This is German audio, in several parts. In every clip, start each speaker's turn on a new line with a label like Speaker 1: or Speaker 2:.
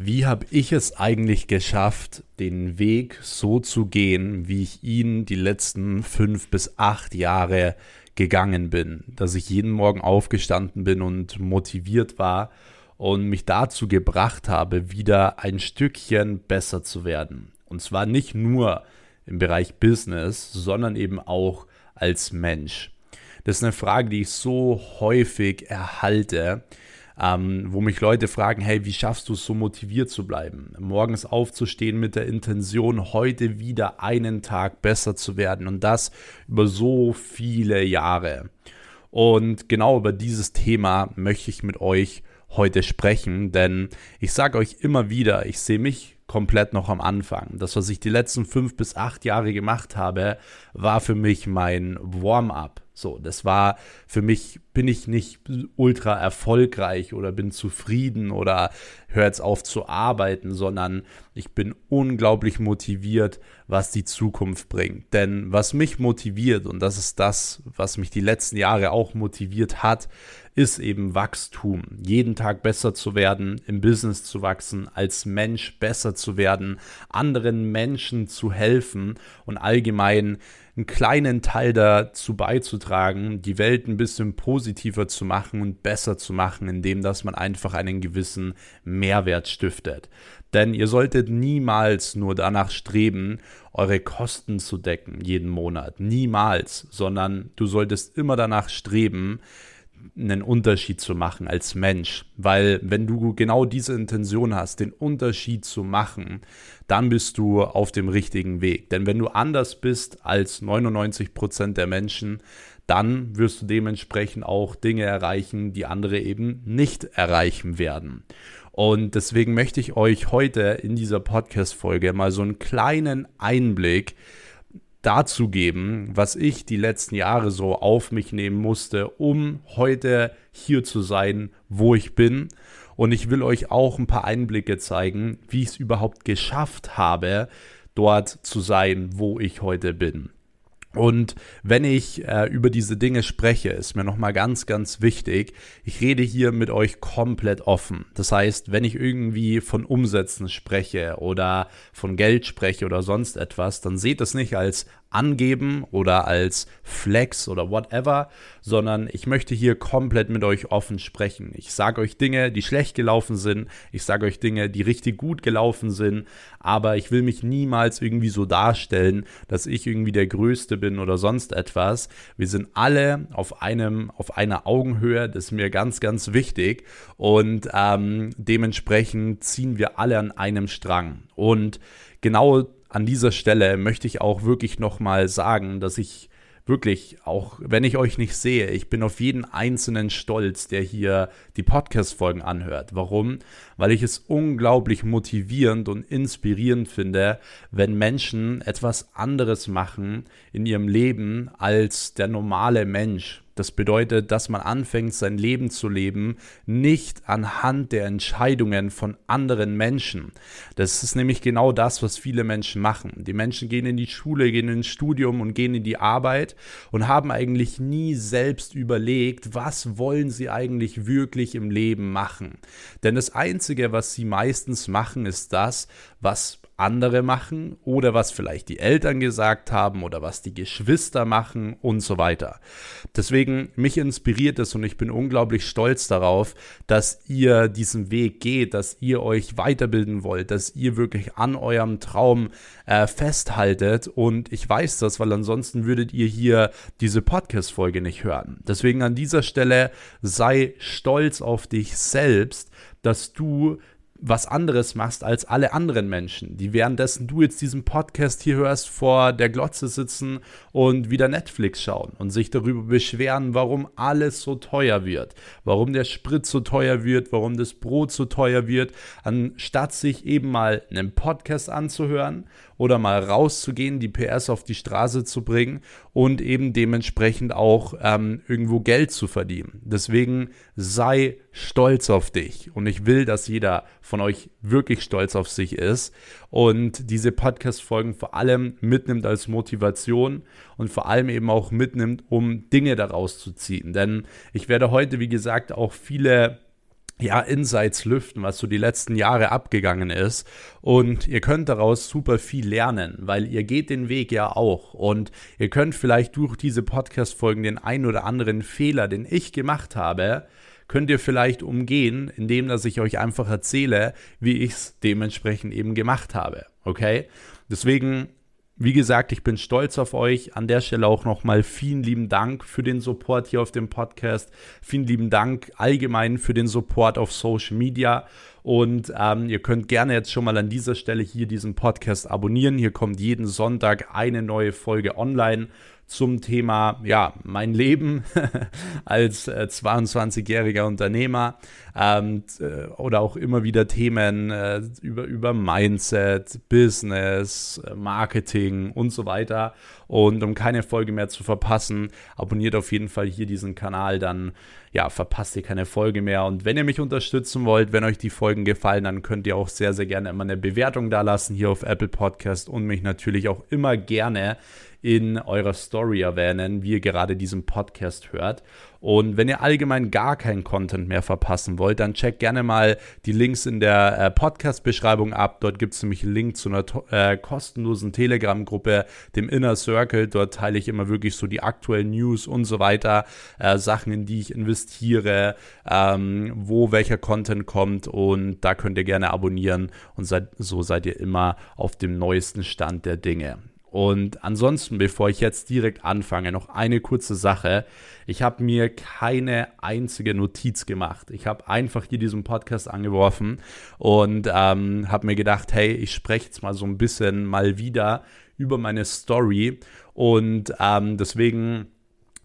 Speaker 1: Wie habe ich es eigentlich geschafft, den Weg so zu gehen, wie ich ihn die letzten fünf bis acht Jahre gegangen bin? Dass ich jeden Morgen aufgestanden bin und motiviert war und mich dazu gebracht habe, wieder ein Stückchen besser zu werden. Und zwar nicht nur im Bereich Business, sondern eben auch als Mensch. Das ist eine Frage, die ich so häufig erhalte ähm, wo mich Leute fragen, hey, wie schaffst du es so motiviert zu bleiben? Morgens aufzustehen mit der Intention, heute wieder einen Tag besser zu werden und das über so viele Jahre. Und genau über dieses Thema möchte ich mit euch heute sprechen, denn ich sage euch immer wieder, ich sehe mich komplett noch am Anfang. Das, was ich die letzten fünf bis acht Jahre gemacht habe, war für mich mein Warm-up. So, das war für mich, bin ich nicht ultra erfolgreich oder bin zufrieden oder höre jetzt auf zu arbeiten, sondern ich bin unglaublich motiviert, was die Zukunft bringt. Denn was mich motiviert, und das ist das, was mich die letzten Jahre auch motiviert hat, ist eben Wachstum. Jeden Tag besser zu werden, im Business zu wachsen, als Mensch besser zu werden, anderen Menschen zu helfen und allgemein einen kleinen Teil dazu beizutragen, die Welt ein bisschen positiver zu machen und besser zu machen, indem dass man einfach einen gewissen Mehrwert stiftet. Denn ihr solltet niemals nur danach streben, eure Kosten zu decken jeden Monat. Niemals, sondern du solltest immer danach streben, einen Unterschied zu machen als Mensch. Weil wenn du genau diese Intention hast, den Unterschied zu machen, dann bist du auf dem richtigen Weg. Denn wenn du anders bist als 99 Prozent der Menschen, dann wirst du dementsprechend auch Dinge erreichen, die andere eben nicht erreichen werden. Und deswegen möchte ich euch heute in dieser Podcast-Folge mal so einen kleinen Einblick dazu geben, was ich die letzten Jahre so auf mich nehmen musste, um heute hier zu sein, wo ich bin. Und ich will euch auch ein paar Einblicke zeigen, wie ich es überhaupt geschafft habe, dort zu sein, wo ich heute bin. Und wenn ich äh, über diese Dinge spreche, ist mir nochmal ganz, ganz wichtig, ich rede hier mit euch komplett offen. Das heißt, wenn ich irgendwie von Umsätzen spreche oder von Geld spreche oder sonst etwas, dann seht es nicht als angeben oder als Flex oder whatever, sondern ich möchte hier komplett mit euch offen sprechen. Ich sage euch Dinge, die schlecht gelaufen sind, ich sage euch Dinge, die richtig gut gelaufen sind, aber ich will mich niemals irgendwie so darstellen, dass ich irgendwie der Größte bin oder sonst etwas. Wir sind alle auf einem, auf einer Augenhöhe, das ist mir ganz, ganz wichtig. Und ähm, dementsprechend ziehen wir alle an einem Strang. Und genau an dieser Stelle möchte ich auch wirklich nochmal sagen, dass ich wirklich, auch wenn ich euch nicht sehe, ich bin auf jeden einzelnen stolz, der hier die Podcast-Folgen anhört. Warum? Weil ich es unglaublich motivierend und inspirierend finde, wenn Menschen etwas anderes machen in ihrem Leben als der normale Mensch. Das bedeutet, dass man anfängt, sein Leben zu leben, nicht anhand der Entscheidungen von anderen Menschen. Das ist nämlich genau das, was viele Menschen machen. Die Menschen gehen in die Schule, gehen ins Studium und gehen in die Arbeit und haben eigentlich nie selbst überlegt, was wollen sie eigentlich wirklich im Leben machen. Denn das Einzige, was sie meistens machen, ist das, was andere machen oder was vielleicht die Eltern gesagt haben oder was die Geschwister machen und so weiter. Deswegen mich inspiriert es und ich bin unglaublich stolz darauf, dass ihr diesen Weg geht, dass ihr euch weiterbilden wollt, dass ihr wirklich an eurem Traum äh, festhaltet und ich weiß das, weil ansonsten würdet ihr hier diese Podcast-Folge nicht hören. Deswegen an dieser Stelle sei stolz auf dich selbst, dass du was anderes machst als alle anderen Menschen, die währenddessen du jetzt diesen Podcast hier hörst, vor der Glotze sitzen und wieder Netflix schauen und sich darüber beschweren, warum alles so teuer wird, warum der Sprit so teuer wird, warum das Brot so teuer wird, anstatt sich eben mal einen Podcast anzuhören oder mal rauszugehen, die PS auf die Straße zu bringen und eben dementsprechend auch ähm, irgendwo Geld zu verdienen. Deswegen sei stolz auf dich und ich will, dass jeder von euch wirklich stolz auf sich ist und diese Podcast-Folgen vor allem mitnimmt als Motivation und vor allem eben auch mitnimmt, um Dinge daraus zu ziehen. Denn ich werde heute, wie gesagt, auch viele ja, Insights lüften, was so die letzten Jahre abgegangen ist. Und ihr könnt daraus super viel lernen, weil ihr geht den Weg ja auch. Und ihr könnt vielleicht durch diese Podcast-Folgen den ein oder anderen Fehler, den ich gemacht habe, könnt ihr vielleicht umgehen, indem dass ich euch einfach erzähle, wie ich es dementsprechend eben gemacht habe. Okay? Deswegen wie gesagt, ich bin stolz auf euch. An der Stelle auch nochmal vielen lieben Dank für den Support hier auf dem Podcast. Vielen lieben Dank allgemein für den Support auf Social Media. Und ähm, ihr könnt gerne jetzt schon mal an dieser Stelle hier diesen Podcast abonnieren. Hier kommt jeden Sonntag eine neue Folge online zum Thema, ja, mein Leben als äh, 22-jähriger Unternehmer ähm, äh, oder auch immer wieder Themen äh, über, über Mindset, Business, äh, Marketing und so weiter. Und um keine Folge mehr zu verpassen, abonniert auf jeden Fall hier diesen Kanal, dann ja, verpasst ihr keine Folge mehr. Und wenn ihr mich unterstützen wollt, wenn euch die Folgen gefallen, dann könnt ihr auch sehr, sehr gerne immer eine Bewertung da lassen hier auf Apple Podcast und mich natürlich auch immer gerne in eurer Story erwähnen, wie ihr gerade diesen Podcast hört. Und wenn ihr allgemein gar keinen Content mehr verpassen wollt, dann checkt gerne mal die Links in der äh, Podcast-Beschreibung ab. Dort gibt es nämlich einen Link zu einer äh, kostenlosen Telegram-Gruppe, dem Inner Circle. Dort teile ich immer wirklich so die aktuellen News und so weiter, äh, Sachen, in die ich investiere, ähm, wo welcher Content kommt. Und da könnt ihr gerne abonnieren und seid, so seid ihr immer auf dem neuesten Stand der Dinge. Und ansonsten, bevor ich jetzt direkt anfange, noch eine kurze Sache. Ich habe mir keine einzige Notiz gemacht. Ich habe einfach hier diesen Podcast angeworfen und ähm, habe mir gedacht, hey, ich spreche jetzt mal so ein bisschen mal wieder über meine Story. Und ähm, deswegen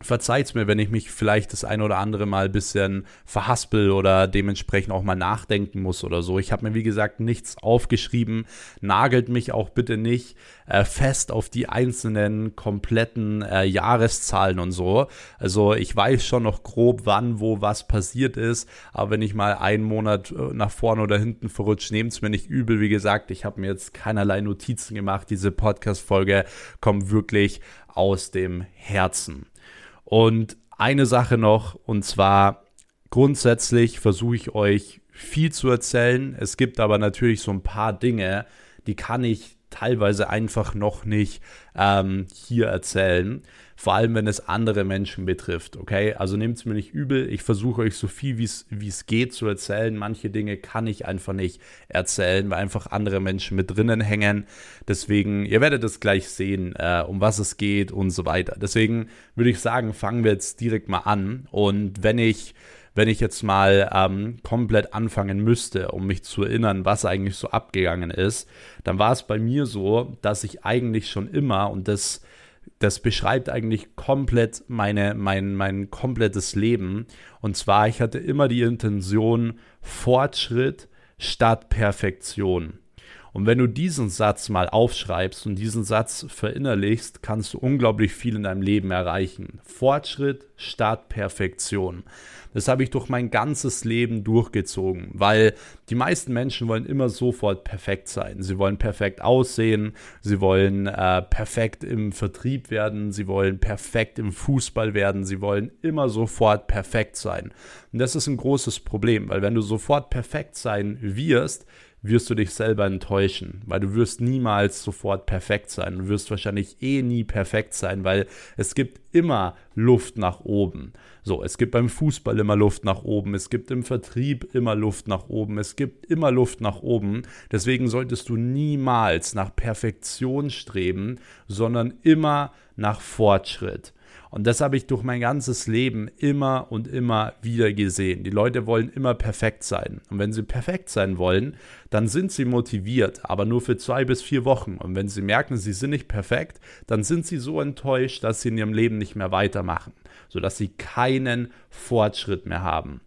Speaker 1: verzeiht mir, wenn ich mich vielleicht das ein oder andere Mal ein bisschen verhaspel oder dementsprechend auch mal nachdenken muss oder so. Ich habe mir, wie gesagt, nichts aufgeschrieben. Nagelt mich auch bitte nicht äh, fest auf die einzelnen kompletten äh, Jahreszahlen und so. Also ich weiß schon noch grob, wann, wo was passiert ist. Aber wenn ich mal einen Monat äh, nach vorne oder hinten verrutscht, nehmt es mir nicht übel. Wie gesagt, ich habe mir jetzt keinerlei Notizen gemacht. Diese Podcast-Folge kommt wirklich aus dem Herzen. Und eine Sache noch, und zwar grundsätzlich versuche ich euch viel zu erzählen. Es gibt aber natürlich so ein paar Dinge, die kann ich teilweise einfach noch nicht ähm, hier erzählen. Vor allem, wenn es andere Menschen betrifft. Okay, also nehmt es mir nicht übel. Ich versuche euch so viel wie es geht zu erzählen. Manche Dinge kann ich einfach nicht erzählen, weil einfach andere Menschen mit drinnen hängen. Deswegen, ihr werdet es gleich sehen, äh, um was es geht und so weiter. Deswegen würde ich sagen, fangen wir jetzt direkt mal an. Und wenn ich wenn ich jetzt mal ähm, komplett anfangen müsste, um mich zu erinnern, was eigentlich so abgegangen ist, dann war es bei mir so, dass ich eigentlich schon immer, und das, das beschreibt eigentlich komplett meine, mein, mein komplettes Leben, und zwar, ich hatte immer die Intention, Fortschritt statt Perfektion. Und wenn du diesen Satz mal aufschreibst und diesen Satz verinnerlichst, kannst du unglaublich viel in deinem Leben erreichen. Fortschritt statt Perfektion. Das habe ich durch mein ganzes Leben durchgezogen, weil die meisten Menschen wollen immer sofort perfekt sein. Sie wollen perfekt aussehen, sie wollen äh, perfekt im Vertrieb werden, sie wollen perfekt im Fußball werden, sie wollen immer sofort perfekt sein. Und das ist ein großes Problem, weil wenn du sofort perfekt sein wirst, wirst du dich selber enttäuschen, weil du wirst niemals sofort perfekt sein. Du wirst wahrscheinlich eh nie perfekt sein, weil es gibt immer Luft nach oben. So, es gibt beim Fußball immer Luft nach oben, es gibt im Vertrieb immer Luft nach oben, es gibt immer Luft nach oben. Deswegen solltest du niemals nach Perfektion streben, sondern immer nach Fortschritt. Und das habe ich durch mein ganzes Leben immer und immer wieder gesehen. Die Leute wollen immer perfekt sein. Und wenn sie perfekt sein wollen, dann sind sie motiviert, aber nur für zwei bis vier Wochen. Und wenn sie merken, sie sind nicht perfekt, dann sind sie so enttäuscht, dass sie in ihrem Leben nicht mehr weitermachen, sodass sie keinen Fortschritt mehr haben.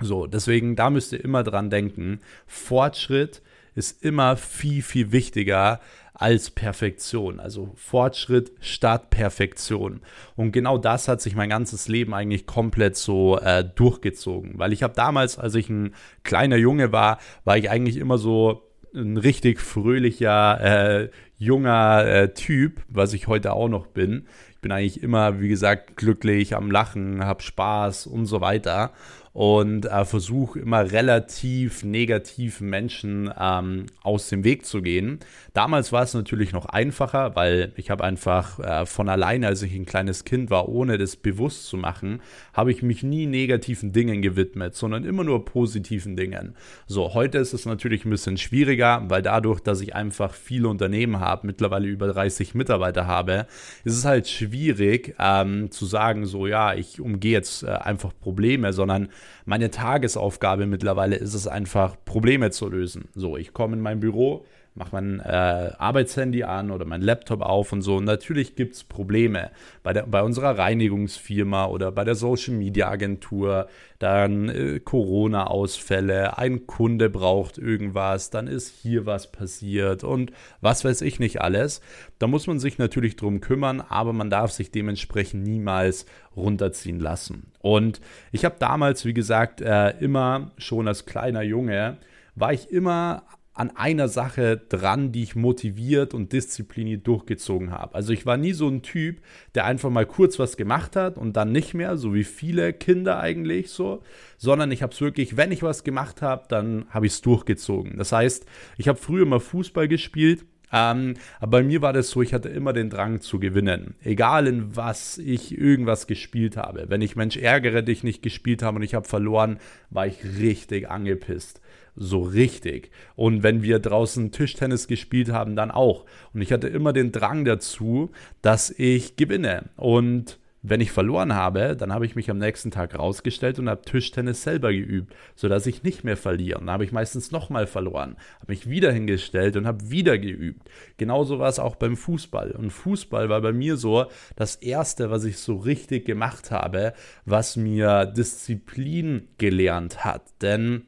Speaker 1: So, deswegen, da müsst ihr immer dran denken. Fortschritt ist immer viel, viel wichtiger als Perfektion. Also Fortschritt statt Perfektion. Und genau das hat sich mein ganzes Leben eigentlich komplett so äh, durchgezogen. Weil ich habe damals, als ich ein kleiner Junge war, war ich eigentlich immer so ein richtig fröhlicher, äh, junger äh, Typ, was ich heute auch noch bin. Ich bin eigentlich immer, wie gesagt, glücklich, am Lachen, habe Spaß und so weiter. Und äh, versuche immer relativ negativ Menschen ähm, aus dem Weg zu gehen. Damals war es natürlich noch einfacher, weil ich habe einfach äh, von alleine, als ich ein kleines Kind war, ohne das bewusst zu machen, habe ich mich nie negativen Dingen gewidmet, sondern immer nur positiven Dingen. So, heute ist es natürlich ein bisschen schwieriger, weil dadurch, dass ich einfach viele Unternehmen habe, mittlerweile über 30 Mitarbeiter habe, ist es halt schwierig ähm, zu sagen, so ja, ich umgehe jetzt äh, einfach Probleme, sondern meine Tagesaufgabe mittlerweile ist es einfach, Probleme zu lösen. So, ich komme in mein Büro, mache mein äh, Arbeitshandy an oder mein Laptop auf und so. Und natürlich gibt es Probleme bei, der, bei unserer Reinigungsfirma oder bei der Social Media Agentur. Dann äh, Corona-Ausfälle, ein Kunde braucht irgendwas, dann ist hier was passiert und was weiß ich nicht alles. Da muss man sich natürlich drum kümmern, aber man darf sich dementsprechend niemals runterziehen lassen. Und ich habe damals, wie gesagt, äh, immer schon als kleiner Junge, war ich immer an einer Sache dran, die ich motiviert und diszipliniert durchgezogen habe. Also ich war nie so ein Typ, der einfach mal kurz was gemacht hat und dann nicht mehr, so wie viele Kinder eigentlich so, sondern ich habe es wirklich, wenn ich was gemacht habe, dann habe ich es durchgezogen. Das heißt, ich habe früher mal Fußball gespielt ähm, aber bei mir war das so, ich hatte immer den Drang zu gewinnen. Egal in was ich irgendwas gespielt habe. Wenn ich Mensch ärgere dich nicht gespielt habe und ich habe verloren, war ich richtig angepisst. So richtig. Und wenn wir draußen Tischtennis gespielt haben, dann auch. Und ich hatte immer den Drang dazu, dass ich gewinne. Und wenn ich verloren habe, dann habe ich mich am nächsten Tag rausgestellt und habe Tischtennis selber geübt, sodass ich nicht mehr verliere. Und dann habe ich meistens nochmal verloren, habe mich wieder hingestellt und habe wieder geübt. Genauso war es auch beim Fußball. Und Fußball war bei mir so das Erste, was ich so richtig gemacht habe, was mir Disziplin gelernt hat. Denn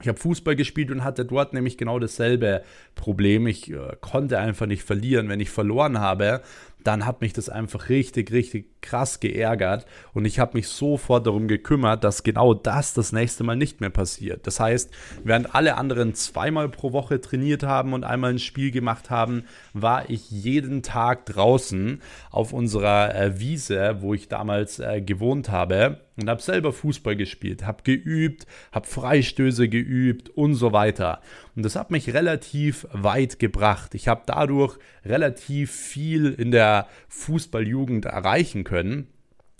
Speaker 1: ich habe Fußball gespielt und hatte dort nämlich genau dasselbe Problem. Ich äh, konnte einfach nicht verlieren. Wenn ich verloren habe, dann hat mich das einfach richtig, richtig krass geärgert und ich habe mich sofort darum gekümmert, dass genau das das nächste Mal nicht mehr passiert. Das heißt, während alle anderen zweimal pro Woche trainiert haben und einmal ein Spiel gemacht haben, war ich jeden Tag draußen auf unserer äh, Wiese, wo ich damals äh, gewohnt habe und habe selber Fußball gespielt, habe geübt, habe Freistöße geübt und so weiter. Und das hat mich relativ weit gebracht. Ich habe dadurch relativ viel in der Fußballjugend erreichen können.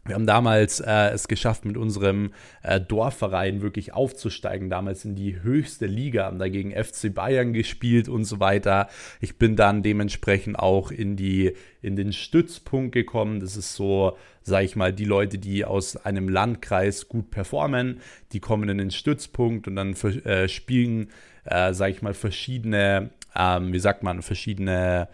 Speaker 1: Wir haben damals äh, es geschafft, mit unserem äh, Dorfverein wirklich aufzusteigen, damals in die höchste Liga, haben dagegen FC Bayern gespielt und so weiter. Ich bin dann dementsprechend auch in, die, in den Stützpunkt gekommen. Das ist so, sage ich mal, die Leute, die aus einem Landkreis gut performen, die kommen in den Stützpunkt und dann äh, spielen, äh, sage ich mal, verschiedene, ähm, wie sagt man, verschiedene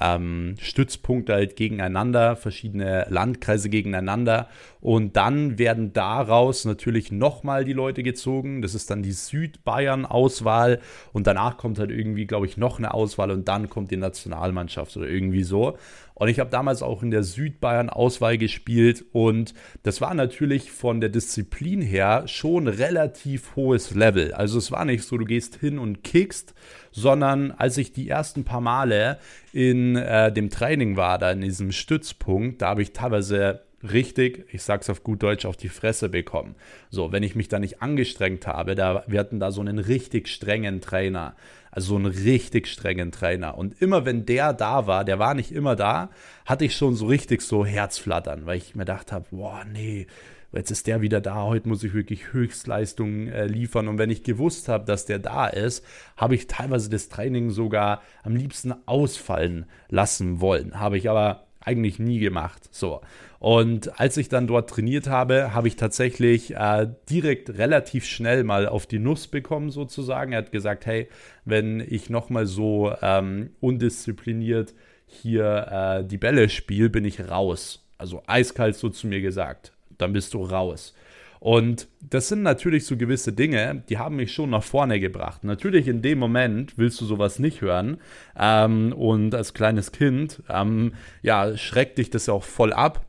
Speaker 1: ähm, Stützpunkte halt gegeneinander, verschiedene Landkreise gegeneinander. Und dann werden daraus natürlich nochmal die Leute gezogen. Das ist dann die Südbayern-Auswahl. Und danach kommt halt irgendwie, glaube ich, noch eine Auswahl und dann kommt die Nationalmannschaft oder irgendwie so. Und ich habe damals auch in der Südbayern-Auswahl gespielt und das war natürlich von der Disziplin her schon relativ hohes Level. Also es war nicht so, du gehst hin und kickst, sondern als ich die ersten paar Male in äh, dem Training war, da in diesem Stützpunkt, da habe ich teilweise richtig, ich sag's auf gut Deutsch, auf die Fresse bekommen. So, wenn ich mich da nicht angestrengt habe, da, wir hatten da so einen richtig strengen Trainer, also so einen richtig strengen Trainer. Und immer wenn der da war, der war nicht immer da, hatte ich schon so richtig so Herzflattern, weil ich mir gedacht habe, boah, nee, jetzt ist der wieder da, heute muss ich wirklich Höchstleistungen äh, liefern. Und wenn ich gewusst habe, dass der da ist, habe ich teilweise das Training sogar am liebsten ausfallen lassen wollen. Habe ich aber eigentlich nie gemacht. So. Und als ich dann dort trainiert habe, habe ich tatsächlich äh, direkt relativ schnell mal auf die Nuss bekommen, sozusagen. Er hat gesagt, hey, wenn ich nochmal so ähm, undiszipliniert hier äh, die Bälle spiele, bin ich raus. Also eiskalt so zu mir gesagt. Dann bist du raus. Und das sind natürlich so gewisse Dinge, die haben mich schon nach vorne gebracht. Natürlich in dem Moment willst du sowas nicht hören. Ähm, und als kleines Kind, ähm, ja, schreckt dich das ja auch voll ab.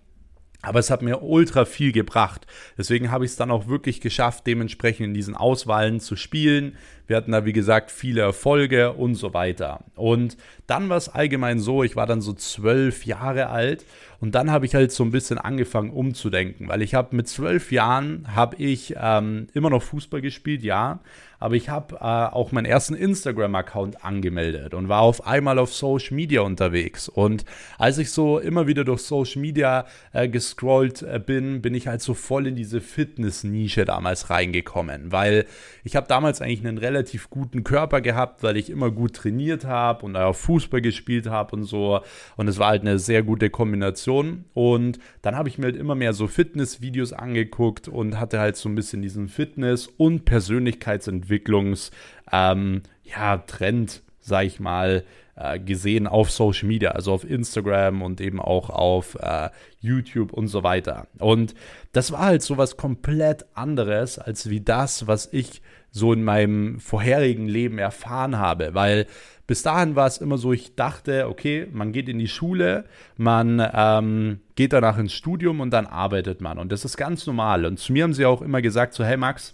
Speaker 1: Aber es hat mir ultra viel gebracht. Deswegen habe ich es dann auch wirklich geschafft, dementsprechend in diesen Auswahlen zu spielen, Wir hatten da, wie gesagt, viele Erfolge und so weiter. Und dann war es allgemein so, ich war dann so zwölf Jahre alt und dann habe ich halt so ein bisschen angefangen umzudenken, weil ich habe mit zwölf Jahren habe ich ähm, immer noch Fußball gespielt, ja, aber ich habe äh, auch meinen ersten Instagram-Account angemeldet und war auf einmal auf Social Media unterwegs. Und als ich so immer wieder durch Social Media äh, gescrollt äh, bin, bin ich halt so voll in diese Fitness-Nische damals reingekommen, weil ich habe damals eigentlich einen relativ guten Körper gehabt, weil ich immer gut trainiert habe und auch Fußball gespielt habe und so. Und es war halt eine sehr gute Kombination. Und dann habe ich mir halt immer mehr so Fitness-Videos angeguckt und hatte halt so ein bisschen diesen Fitness- und Persönlichkeitsentwicklung Entwicklungs, ähm, ja, Trend, sag ich mal, äh, gesehen auf Social Media, also auf Instagram und eben auch auf äh, YouTube und so weiter. Und das war halt so was komplett anderes als wie das, was ich so in meinem vorherigen Leben erfahren habe, weil bis dahin war es immer so, ich dachte, okay, man geht in die Schule, man ähm, geht danach ins Studium und dann arbeitet man. Und das ist ganz normal. Und zu mir haben sie auch immer gesagt, so, hey Max,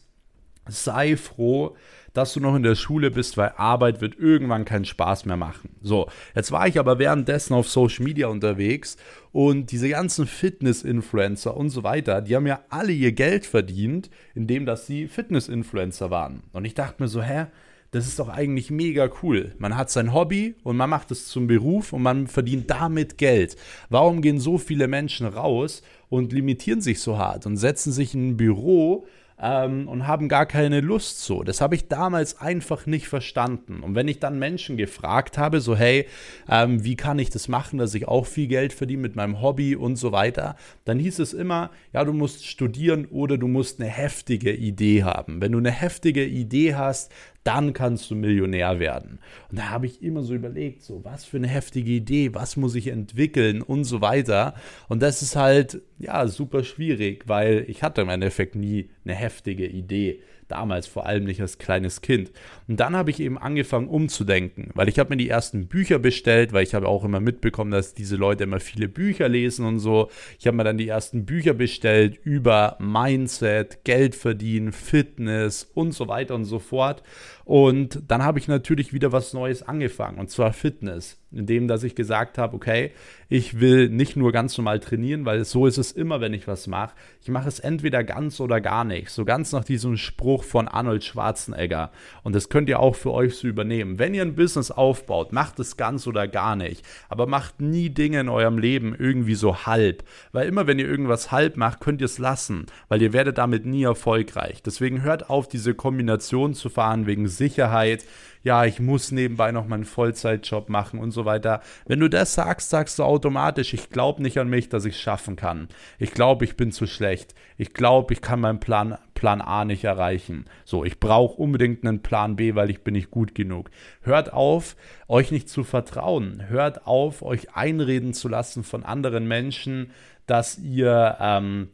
Speaker 1: sei froh, dass du noch in der Schule bist, weil Arbeit wird irgendwann keinen Spaß mehr machen. So, jetzt war ich aber währenddessen auf Social Media unterwegs und diese ganzen Fitness-Influencer und so weiter, die haben ja alle ihr Geld verdient, indem dass sie Fitness-Influencer waren. Und ich dachte mir so, hä? Das ist doch eigentlich mega cool. Man hat sein Hobby und man macht es zum Beruf und man verdient damit Geld. Warum gehen so viele Menschen raus und limitieren sich so hart und setzen sich in ein Büro ähm, und haben gar keine Lust so. Das habe ich damals einfach nicht verstanden. Und wenn ich dann Menschen gefragt habe, so hey, ähm, wie kann ich das machen, dass ich auch viel Geld verdiene mit meinem Hobby und so weiter, dann hieß es immer, ja, du musst studieren oder du musst eine heftige Idee haben. Wenn du eine heftige Idee hast, dann kannst du Millionär werden. Und da habe ich immer so überlegt, so was für eine heftige Idee, was muss ich entwickeln und so weiter. Und das ist halt, ja, super schwierig, weil ich hatte im Endeffekt nie eine heftige Idee damals vor allem nicht als kleines Kind. Und dann habe ich eben angefangen umzudenken, weil ich habe mir die ersten Bücher bestellt, weil ich habe auch immer mitbekommen, dass diese Leute immer viele Bücher lesen und so. Ich habe mir dann die ersten Bücher bestellt über Mindset, Geld verdienen, Fitness und so weiter und so fort. Und dann habe ich natürlich wieder was Neues angefangen, und zwar Fitness, indem dass ich gesagt habe, okay, ich will nicht nur ganz normal trainieren, weil so ist es immer, wenn ich was mache. Ich mache es entweder ganz oder gar nicht. So ganz nach diesem Spruch von Arnold Schwarzenegger. Und das könnt ihr auch für euch so übernehmen. Wenn ihr ein Business aufbaut, macht es ganz oder gar nicht. Aber macht nie Dinge in eurem Leben irgendwie so halb. Weil immer, wenn ihr irgendwas halb macht, könnt ihr es lassen. Weil ihr werdet damit nie erfolgreich. Deswegen hört auf, diese Kombination zu fahren wegen Sicherheit ja, ich muss nebenbei noch meinen Vollzeitjob machen und so weiter. Wenn du das sagst, sagst du automatisch, ich glaube nicht an mich, dass ich es schaffen kann. Ich glaube, ich bin zu schlecht. Ich glaube, ich kann meinen Plan, Plan A nicht erreichen. So, ich brauche unbedingt einen Plan B, weil ich bin nicht gut genug. Hört auf, euch nicht zu vertrauen. Hört auf, euch einreden zu lassen von anderen Menschen, dass ihr ähm,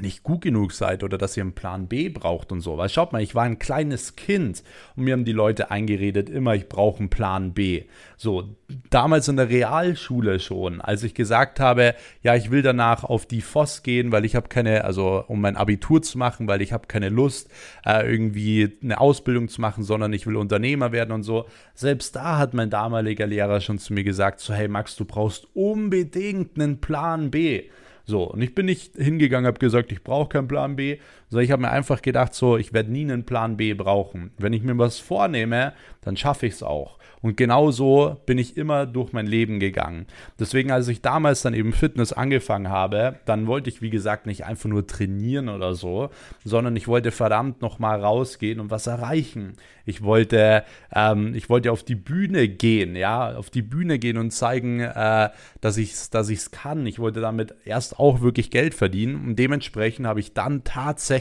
Speaker 1: nicht gut genug seid oder dass ihr einen Plan B braucht und so. Weil schaut mal, ich war ein kleines Kind und mir haben die Leute eingeredet, immer ich brauche einen Plan B. So, damals in der Realschule schon, als ich gesagt habe, ja, ich will danach auf die FOS gehen, weil ich habe keine, also um mein Abitur zu machen, weil ich habe keine Lust, äh, irgendwie eine Ausbildung zu machen, sondern ich will Unternehmer werden und so. Selbst da hat mein damaliger Lehrer schon zu mir gesagt, so, hey Max, du brauchst unbedingt einen Plan B. So, und ich bin nicht hingegangen, habe gesagt, ich brauche keinen Plan B, sondern ich habe mir einfach gedacht, so, ich werde nie einen Plan B brauchen. Wenn ich mir was vornehme, dann schaffe ich es auch. Und genau so bin ich immer durch mein Leben gegangen. Deswegen, als ich damals dann eben Fitness angefangen habe, dann wollte ich, wie gesagt, nicht einfach nur trainieren oder so, sondern ich wollte verdammt nochmal rausgehen und was erreichen. Ich wollte, ähm, ich wollte auf die Bühne gehen, ja, auf die Bühne gehen und zeigen, äh, dass ich es dass kann. Ich wollte damit erst auch wirklich Geld verdienen und dementsprechend habe ich dann tatsächlich,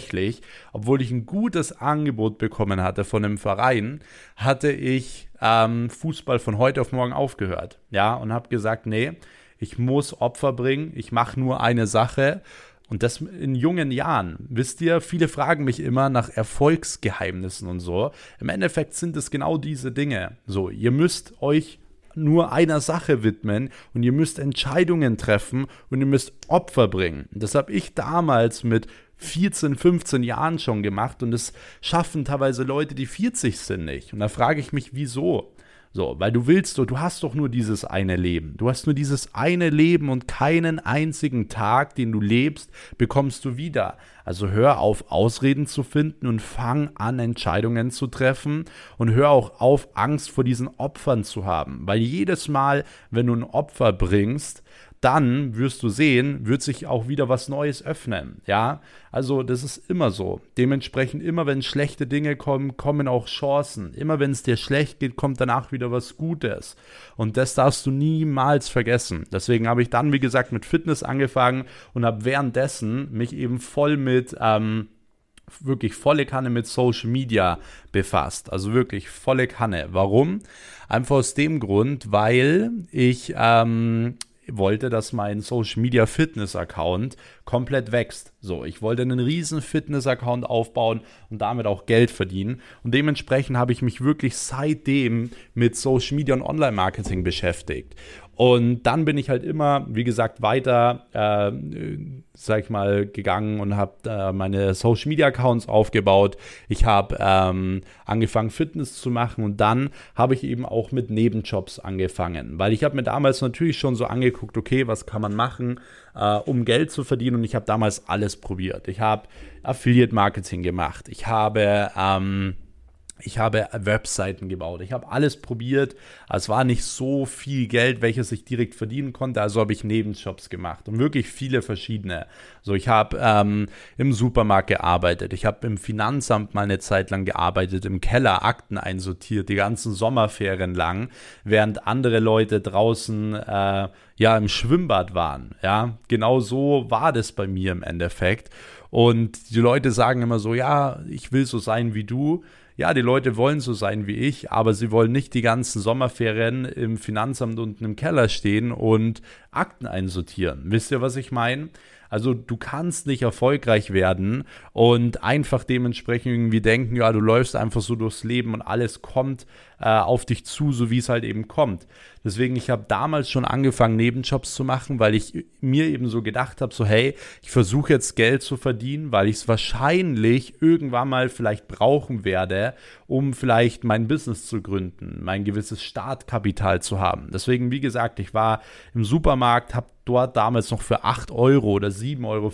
Speaker 1: obwohl ich ein gutes Angebot bekommen hatte von einem Verein, hatte ich ähm, Fußball von heute auf morgen aufgehört. Ja, und habe gesagt, nee, ich muss Opfer bringen, ich mache nur eine Sache. Und das in jungen Jahren. Wisst ihr, viele fragen mich immer nach Erfolgsgeheimnissen und so. Im Endeffekt sind es genau diese Dinge. So, ihr müsst euch nur einer Sache widmen und ihr müsst Entscheidungen treffen und ihr müsst Opfer bringen. Das habe ich damals mit 14, 15 Jahren schon gemacht und es schaffen teilweise Leute, die 40 sind nicht. Und da frage ich mich, wieso? So, weil du willst, du hast doch nur dieses eine Leben. Du hast nur dieses eine Leben und keinen einzigen Tag, den du lebst, bekommst du wieder. Also hör auf, Ausreden zu finden und fang an, Entscheidungen zu treffen und hör auch auf, Angst vor diesen Opfern zu haben. Weil jedes Mal, wenn du ein Opfer bringst, dann wirst du sehen, wird sich auch wieder was Neues öffnen. Ja, also das ist immer so. Dementsprechend, immer wenn schlechte Dinge kommen, kommen auch Chancen. Immer wenn es dir schlecht geht, kommt danach wieder was Gutes. Und das darfst du niemals vergessen. Deswegen habe ich dann, wie gesagt, mit Fitness angefangen und habe währenddessen mich eben voll mit ähm, wirklich volle Kanne mit Social Media befasst. Also wirklich volle Kanne. Warum? Einfach aus dem Grund, weil ich ähm, wollte, dass mein Social Media Fitness Account komplett wächst. So, ich wollte einen riesen Fitness Account aufbauen und damit auch Geld verdienen. Und dementsprechend habe ich mich wirklich seitdem mit Social Media und Online Marketing beschäftigt. Und dann bin ich halt immer, wie gesagt, weiter, äh, sag ich mal, gegangen und habe äh, meine Social Media Accounts aufgebaut. Ich habe ähm, angefangen, Fitness zu machen und dann habe ich eben auch mit Nebenjobs angefangen, weil ich habe mir damals natürlich schon so angeguckt, okay, was kann man machen, äh, um Geld zu verdienen und ich habe damals alles probiert. Ich habe Affiliate Marketing gemacht. Ich habe ähm, ich habe Webseiten gebaut. Ich habe alles probiert. Es war nicht so viel Geld, welches ich direkt verdienen konnte. Also habe ich Nebenjobs gemacht und wirklich viele verschiedene. So, ich habe ähm, im Supermarkt gearbeitet. Ich habe im Finanzamt mal eine Zeit lang gearbeitet, im Keller Akten einsortiert, die ganzen Sommerferien lang, während andere Leute draußen äh, ja im Schwimmbad waren. Ja, genau so war das bei mir im Endeffekt. Und die Leute sagen immer so, ja, ich will so sein wie du ja, die Leute wollen so sein wie ich, aber sie wollen nicht die ganzen Sommerferien im Finanzamt unten im Keller stehen und Akten einsortieren. Wisst ihr, was ich meine? Also du kannst nicht erfolgreich werden und einfach dementsprechend irgendwie denken, ja, du läufst einfach so durchs Leben und alles kommt äh, auf dich zu, so wie es halt eben kommt. Deswegen, ich habe damals schon angefangen, Nebenjobs zu machen, weil ich mir eben so gedacht habe, so hey, ich versuche jetzt Geld zu verdienen, weil ich es wahrscheinlich irgendwann mal vielleicht brauchen werde, um vielleicht mein Business zu gründen, mein gewisses Startkapital zu haben. Deswegen, wie gesagt, ich war im Supermarkt, habe dort damals noch für 8 Euro oder 7,50 Euro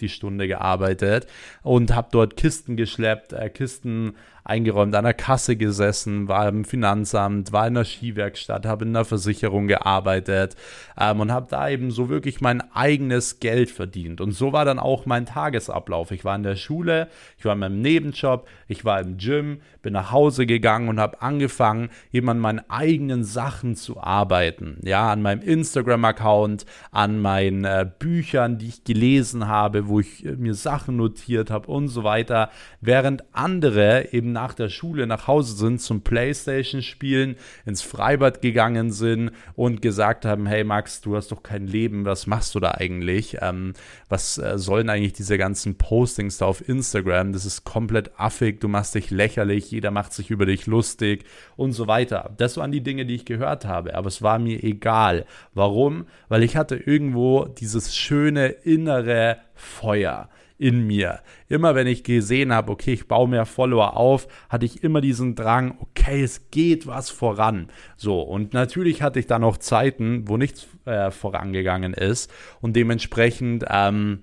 Speaker 1: die Stunde gearbeitet und habe dort Kisten geschleppt, äh, Kisten eingeräumt, an der Kasse gesessen, war im Finanzamt, war in der Skiwerkstatt, habe in der Versicherung gearbeitet ähm, und habe da eben so wirklich mein eigenes Geld verdient. Und so war dann auch mein Tagesablauf. Ich war in der Schule, ich war in meinem Nebenjob, ich war im Gym, bin nach Hause gegangen und habe angefangen, eben an meinen eigenen Sachen zu arbeiten. Ja, an meinem Instagram-Account, an meinen äh, Büchern, die ich gelesen habe, wo ich äh, mir Sachen notiert habe und so weiter, während andere eben nach der Schule nach Hause sind zum Playstation spielen, ins Freibad gegangen sind und gesagt haben, hey Max, du hast doch kein Leben, was machst du da eigentlich? Ähm, was äh, sollen eigentlich diese ganzen Postings da auf Instagram? Das ist komplett affig, du machst dich lächerlich, jeder macht sich über dich lustig und so weiter. Das waren die Dinge, die ich gehört habe, aber es war mir egal. Warum? Weil ich hatte irgendwo dieses schöne innere Feuer in mir. Immer wenn ich gesehen habe, okay, ich baue mehr Follower auf, hatte ich immer diesen Drang, okay, es geht was voran. So, und natürlich hatte ich dann auch Zeiten, wo nichts äh, vorangegangen ist und dementsprechend, ähm,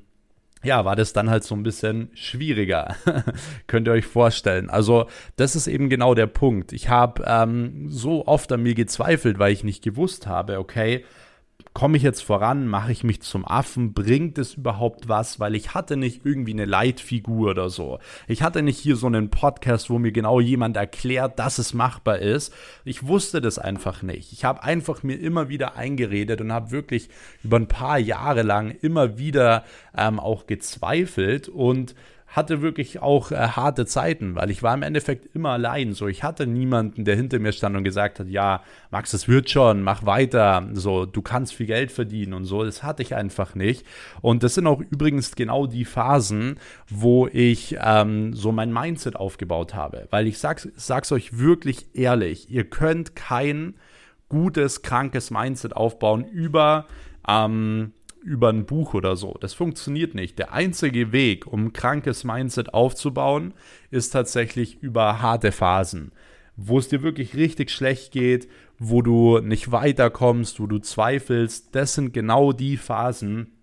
Speaker 1: ja, war das dann halt so ein bisschen schwieriger. Könnt ihr euch vorstellen. Also, das ist eben genau der Punkt. Ich habe ähm, so oft an mir gezweifelt, weil ich nicht gewusst habe, okay, komme ich jetzt voran, mache ich mich zum Affen, bringt es überhaupt was, weil ich hatte nicht irgendwie eine Leitfigur oder so. Ich hatte nicht hier so einen Podcast, wo mir genau jemand erklärt, dass es machbar ist. Ich wusste das einfach nicht. Ich habe einfach mir immer wieder eingeredet und habe wirklich über ein paar Jahre lang immer wieder ähm, auch gezweifelt und hatte wirklich auch äh, harte Zeiten, weil ich war im Endeffekt immer allein. So, ich hatte niemanden, der hinter mir stand und gesagt hat, ja, Max, es wird schon, mach weiter, so, du kannst viel Geld verdienen und so. Das hatte ich einfach nicht. Und das sind auch übrigens genau die Phasen, wo ich ähm, so mein Mindset aufgebaut habe. Weil ich sag's, sag's euch wirklich ehrlich, ihr könnt kein gutes, krankes Mindset aufbauen über, ähm, über ein Buch oder so. Das funktioniert nicht. Der einzige Weg, um ein krankes Mindset aufzubauen, ist tatsächlich über harte Phasen, wo es dir wirklich richtig schlecht geht, wo du nicht weiterkommst, wo du zweifelst. Das sind genau die Phasen,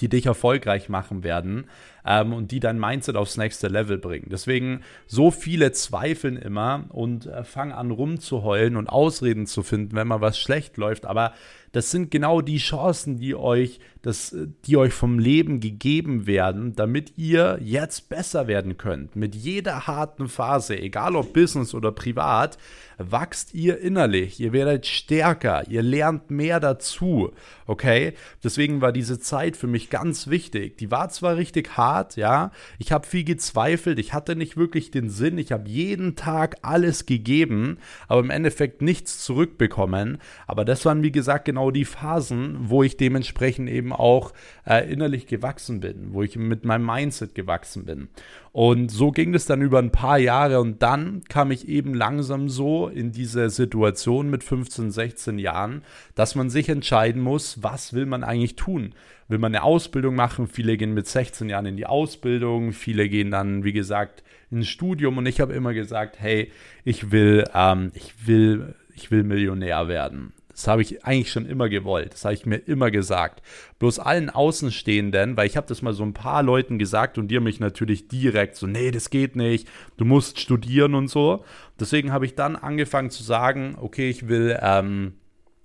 Speaker 1: die dich erfolgreich machen werden ähm, und die dein Mindset aufs nächste Level bringen. Deswegen, so viele zweifeln immer und äh, fangen an rumzuheulen und Ausreden zu finden, wenn mal was schlecht läuft. Aber das sind genau die Chancen, die euch, das, die euch vom Leben gegeben werden, damit ihr jetzt besser werden könnt. Mit jeder harten Phase, egal ob Business oder privat, wachst ihr innerlich. Ihr werdet stärker, ihr lernt mehr dazu. Okay? Deswegen war diese Zeit für mich ganz wichtig. Die war zwar richtig hart, ja. Ich habe viel gezweifelt, ich hatte nicht wirklich den Sinn, ich habe jeden Tag alles gegeben, aber im Endeffekt nichts zurückbekommen. Aber das waren, wie gesagt, genau genau die Phasen, wo ich dementsprechend eben auch äh, innerlich gewachsen bin, wo ich mit meinem Mindset gewachsen bin. Und so ging es dann über ein paar Jahre und dann kam ich eben langsam so in diese Situation mit 15, 16 Jahren, dass man sich entscheiden muss, was will man eigentlich tun? Will man eine Ausbildung machen? Viele gehen mit 16 Jahren in die Ausbildung, viele gehen dann, wie gesagt, ins Studium und ich habe immer gesagt, hey, ich will, ähm, ich will, ich will Millionär werden. Das habe ich eigentlich schon immer gewollt. Das habe ich mir immer gesagt. Bloß allen Außenstehenden, weil ich habe das mal so ein paar Leuten gesagt und die haben mich natürlich direkt so, nee, das geht nicht, du musst studieren und so. Deswegen habe ich dann angefangen zu sagen, okay, ich will ähm,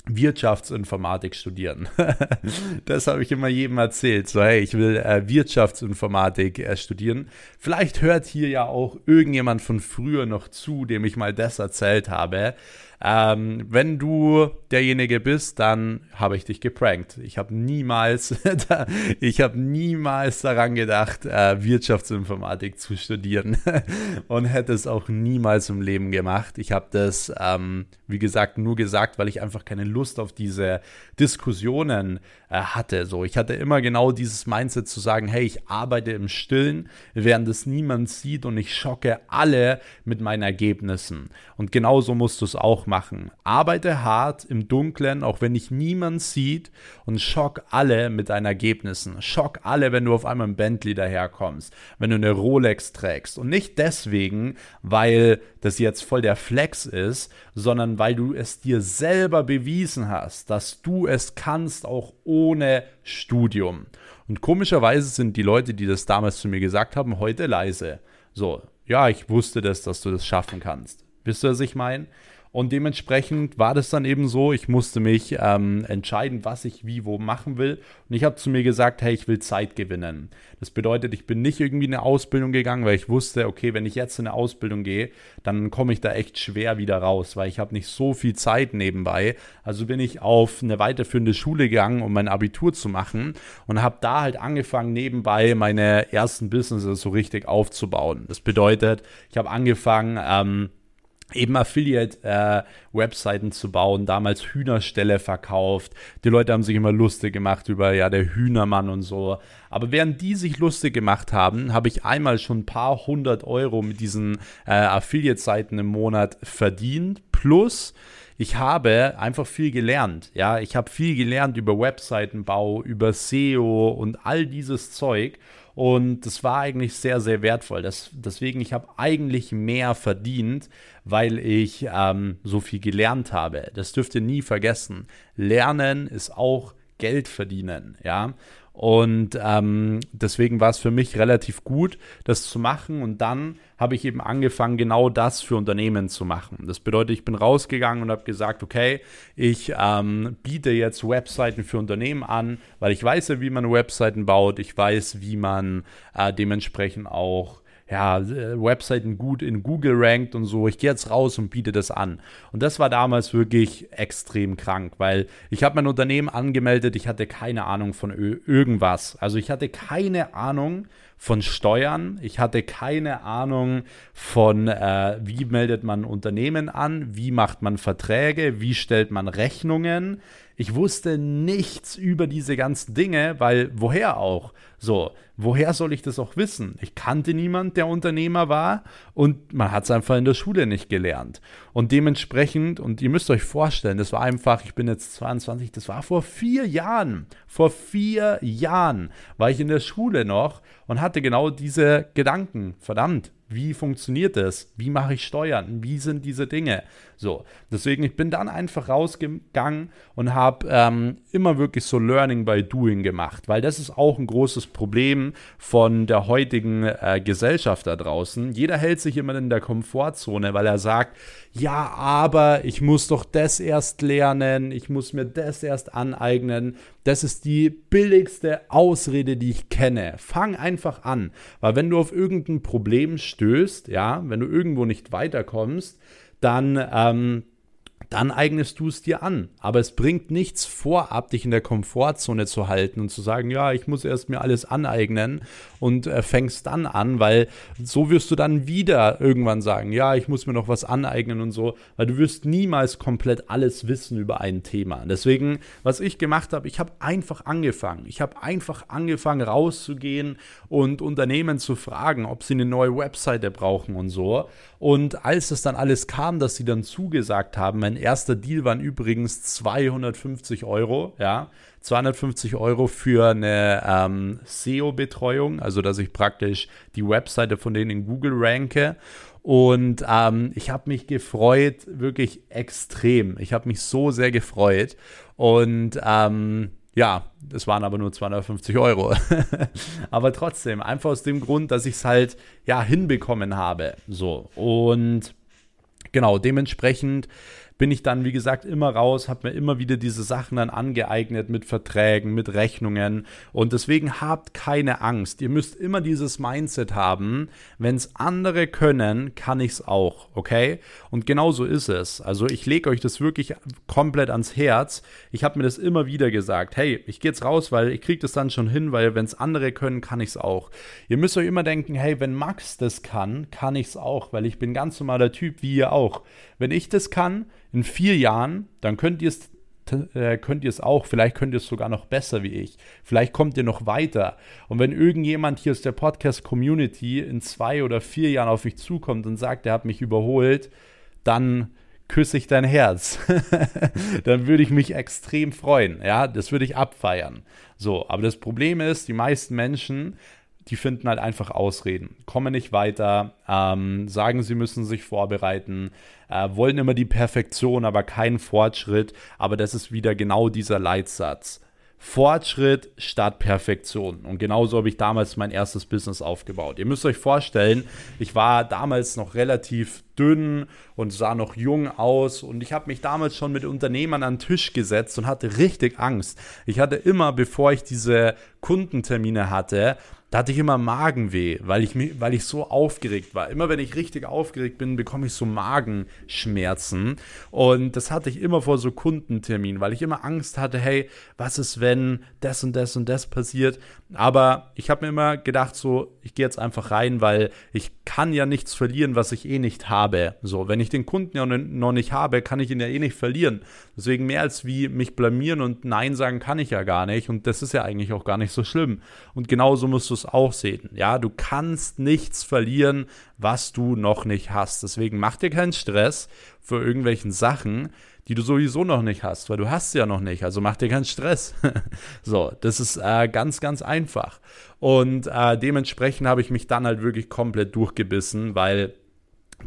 Speaker 1: Wirtschaftsinformatik studieren. das habe ich immer jedem erzählt. So, hey, ich will äh, Wirtschaftsinformatik äh, studieren. Vielleicht hört hier ja auch irgendjemand von früher noch zu, dem ich mal das erzählt habe. Ähm, wenn du derjenige bist, dann habe ich dich geprankt. Ich habe niemals, ich habe niemals daran gedacht, äh, Wirtschaftsinformatik zu studieren und hätte es auch niemals im Leben gemacht. Ich habe das, ähm, wie gesagt, nur gesagt, weil ich einfach keine Lust auf diese Diskussionen äh, hatte. So, ich hatte immer genau dieses Mindset zu sagen, hey, ich arbeite im Stillen, während es niemand sieht und ich schocke alle mit meinen Ergebnissen. Und genauso musst du es auch machen machen. Arbeite hart im Dunklen, auch wenn dich niemand sieht und schock alle mit deinen Ergebnissen. Schock alle, wenn du auf einmal im Bentley daherkommst, wenn du eine Rolex trägst. Und nicht deswegen, weil das jetzt voll der Flex ist, sondern weil du es dir selber bewiesen hast, dass du es kannst, auch ohne Studium. Und komischerweise sind die Leute, die das damals zu mir gesagt haben, heute leise. So, ja, ich wusste das, dass du das schaffen kannst. Wisst ihr, was ich meine? Und dementsprechend war das dann eben so, ich musste mich ähm, entscheiden, was ich wie wo machen will. Und ich habe zu mir gesagt, hey, ich will Zeit gewinnen. Das bedeutet, ich bin nicht irgendwie in eine Ausbildung gegangen, weil ich wusste, okay, wenn ich jetzt in eine Ausbildung gehe, dann komme ich da echt schwer wieder raus, weil ich habe nicht so viel Zeit nebenbei. Also bin ich auf eine weiterführende Schule gegangen, um mein Abitur zu machen und habe da halt angefangen, nebenbei meine ersten Businesses so richtig aufzubauen. Das bedeutet, ich habe angefangen, ähm, eben Affiliate-Webseiten äh, zu bauen, damals Hühnerstelle verkauft. Die Leute haben sich immer lustig gemacht über ja der Hühnermann und so. Aber während die sich lustig gemacht haben, habe ich einmal schon ein paar hundert Euro mit diesen äh, Affiliate-Seiten im Monat verdient. Plus ich habe einfach viel gelernt. Ja, ich habe viel gelernt über Webseitenbau, über SEO und all dieses Zeug. Und das war eigentlich sehr, sehr wertvoll. Das, deswegen, ich habe eigentlich mehr verdient, weil ich ähm, so viel gelernt habe. Das dürft ihr nie vergessen. Lernen ist auch Geld verdienen, ja. Und ähm, deswegen war es für mich relativ gut, das zu machen. Und dann habe ich eben angefangen, genau das für Unternehmen zu machen. Das bedeutet, ich bin rausgegangen und habe gesagt, okay, ich ähm, biete jetzt Webseiten für Unternehmen an, weil ich weiß ja, wie man Webseiten baut. Ich weiß, wie man äh, dementsprechend auch ja, Webseiten gut in Google rankt und so. Ich gehe jetzt raus und biete das an. Und das war damals wirklich extrem krank, weil ich habe mein Unternehmen angemeldet, ich hatte keine Ahnung von irgendwas. Also ich hatte keine Ahnung von Steuern. Ich hatte keine Ahnung von, äh, wie meldet man Unternehmen an, wie macht man Verträge, wie stellt man Rechnungen. Ich wusste nichts über diese ganzen Dinge, weil woher auch? So, woher soll ich das auch wissen? Ich kannte niemand, der Unternehmer war und man hat es einfach in der Schule nicht gelernt. Und dementsprechend, und ihr müsst euch vorstellen, das war einfach, ich bin jetzt 22, das war vor vier Jahren. Vor vier Jahren war ich in der Schule noch und hatte genau diese Gedanken. Verdammt, wie funktioniert das? Wie mache ich Steuern? Wie sind diese Dinge? So, deswegen, ich bin dann einfach rausgegangen und habe ähm, immer wirklich so Learning by Doing gemacht, weil das ist auch ein großes Problem von der heutigen äh, Gesellschaft da draußen. Jeder hält sich immer in der Komfortzone, weil er sagt, ja, aber ich muss doch das erst lernen, ich muss mir das erst aneignen. Das ist die billigste Ausrede, die ich kenne. Fang einfach an, weil wenn du auf irgendein Problem stößt, ja, wenn du irgendwo nicht weiterkommst, dann ähm, dann eignest du es dir an. Aber es bringt nichts vorab, dich in der Komfortzone zu halten und zu sagen, ja, ich muss erst mir alles aneignen und äh, fängst dann an, weil so wirst du dann wieder irgendwann sagen, ja, ich muss mir noch was aneignen und so, weil du wirst niemals komplett alles wissen über ein Thema. Deswegen, was ich gemacht habe, ich habe einfach angefangen. Ich habe einfach angefangen rauszugehen und Unternehmen zu fragen, ob sie eine neue Webseite brauchen und so. Und als das dann alles kam, dass sie dann zugesagt haben, mein erster Deal waren übrigens 250 Euro, ja, 250 Euro für eine ähm, SEO-Betreuung, also dass ich praktisch die Webseite von denen in Google ranke. Und ähm, ich habe mich gefreut, wirklich extrem. Ich habe mich so sehr gefreut. Und ähm, ja, es waren aber nur 250 Euro. aber trotzdem, einfach aus dem Grund, dass ich es halt ja hinbekommen habe. So. Und genau, dementsprechend bin ich dann, wie gesagt, immer raus, habe mir immer wieder diese Sachen dann angeeignet mit Verträgen, mit Rechnungen. Und deswegen habt keine Angst. Ihr müsst immer dieses Mindset haben, wenn es andere können, kann ich es auch, okay? Und genau so ist es. Also ich lege euch das wirklich komplett ans Herz. Ich habe mir das immer wieder gesagt, hey, ich gehe jetzt raus, weil ich kriege das dann schon hin, weil wenn es andere können, kann ich es auch. Ihr müsst euch immer denken, hey, wenn Max das kann, kann ich es auch, weil ich bin ganz normaler Typ wie ihr auch. Wenn ich das kann, in vier Jahren, dann könnt ihr es äh, könnt ihr es auch, vielleicht könnt ihr es sogar noch besser wie ich. Vielleicht kommt ihr noch weiter. Und wenn irgendjemand hier aus der Podcast-Community in zwei oder vier Jahren auf mich zukommt und sagt, er hat mich überholt, dann küsse ich dein Herz. dann würde ich mich extrem freuen. Ja, das würde ich abfeiern. So, aber das Problem ist, die meisten Menschen die finden halt einfach Ausreden, kommen nicht weiter, ähm, sagen, sie müssen sich vorbereiten, äh, wollen immer die Perfektion, aber keinen Fortschritt. Aber das ist wieder genau dieser Leitsatz. Fortschritt statt Perfektion. Und genauso habe ich damals mein erstes Business aufgebaut. Ihr müsst euch vorstellen, ich war damals noch relativ dünn und sah noch jung aus und ich habe mich damals schon mit Unternehmern an den Tisch gesetzt und hatte richtig Angst. Ich hatte immer, bevor ich diese Kundentermine hatte, da hatte ich immer Magenweh, weil ich, weil ich so aufgeregt war. Immer wenn ich richtig aufgeregt bin, bekomme ich so Magenschmerzen. Und das hatte ich immer vor so Kundenterminen, weil ich immer Angst hatte, hey, was ist, wenn das und das und das passiert? Aber ich habe mir immer gedacht, so, ich gehe jetzt einfach rein, weil ich kann ja nichts verlieren, was ich eh nicht habe. So, wenn ich den Kunden ja noch nicht habe, kann ich ihn ja eh nicht verlieren. Deswegen mehr als wie mich blamieren und Nein sagen kann ich ja gar nicht. Und das ist ja eigentlich auch gar nicht so schlimm. Und genauso musst du es auch sehen. Ja, du kannst nichts verlieren, was du noch nicht hast. Deswegen mach dir keinen Stress für irgendwelchen Sachen, die du sowieso noch nicht hast, weil du hast sie ja noch nicht. Also mach dir keinen Stress. so, das ist äh, ganz, ganz einfach. Und äh, dementsprechend habe ich mich dann halt wirklich komplett durchgebissen, weil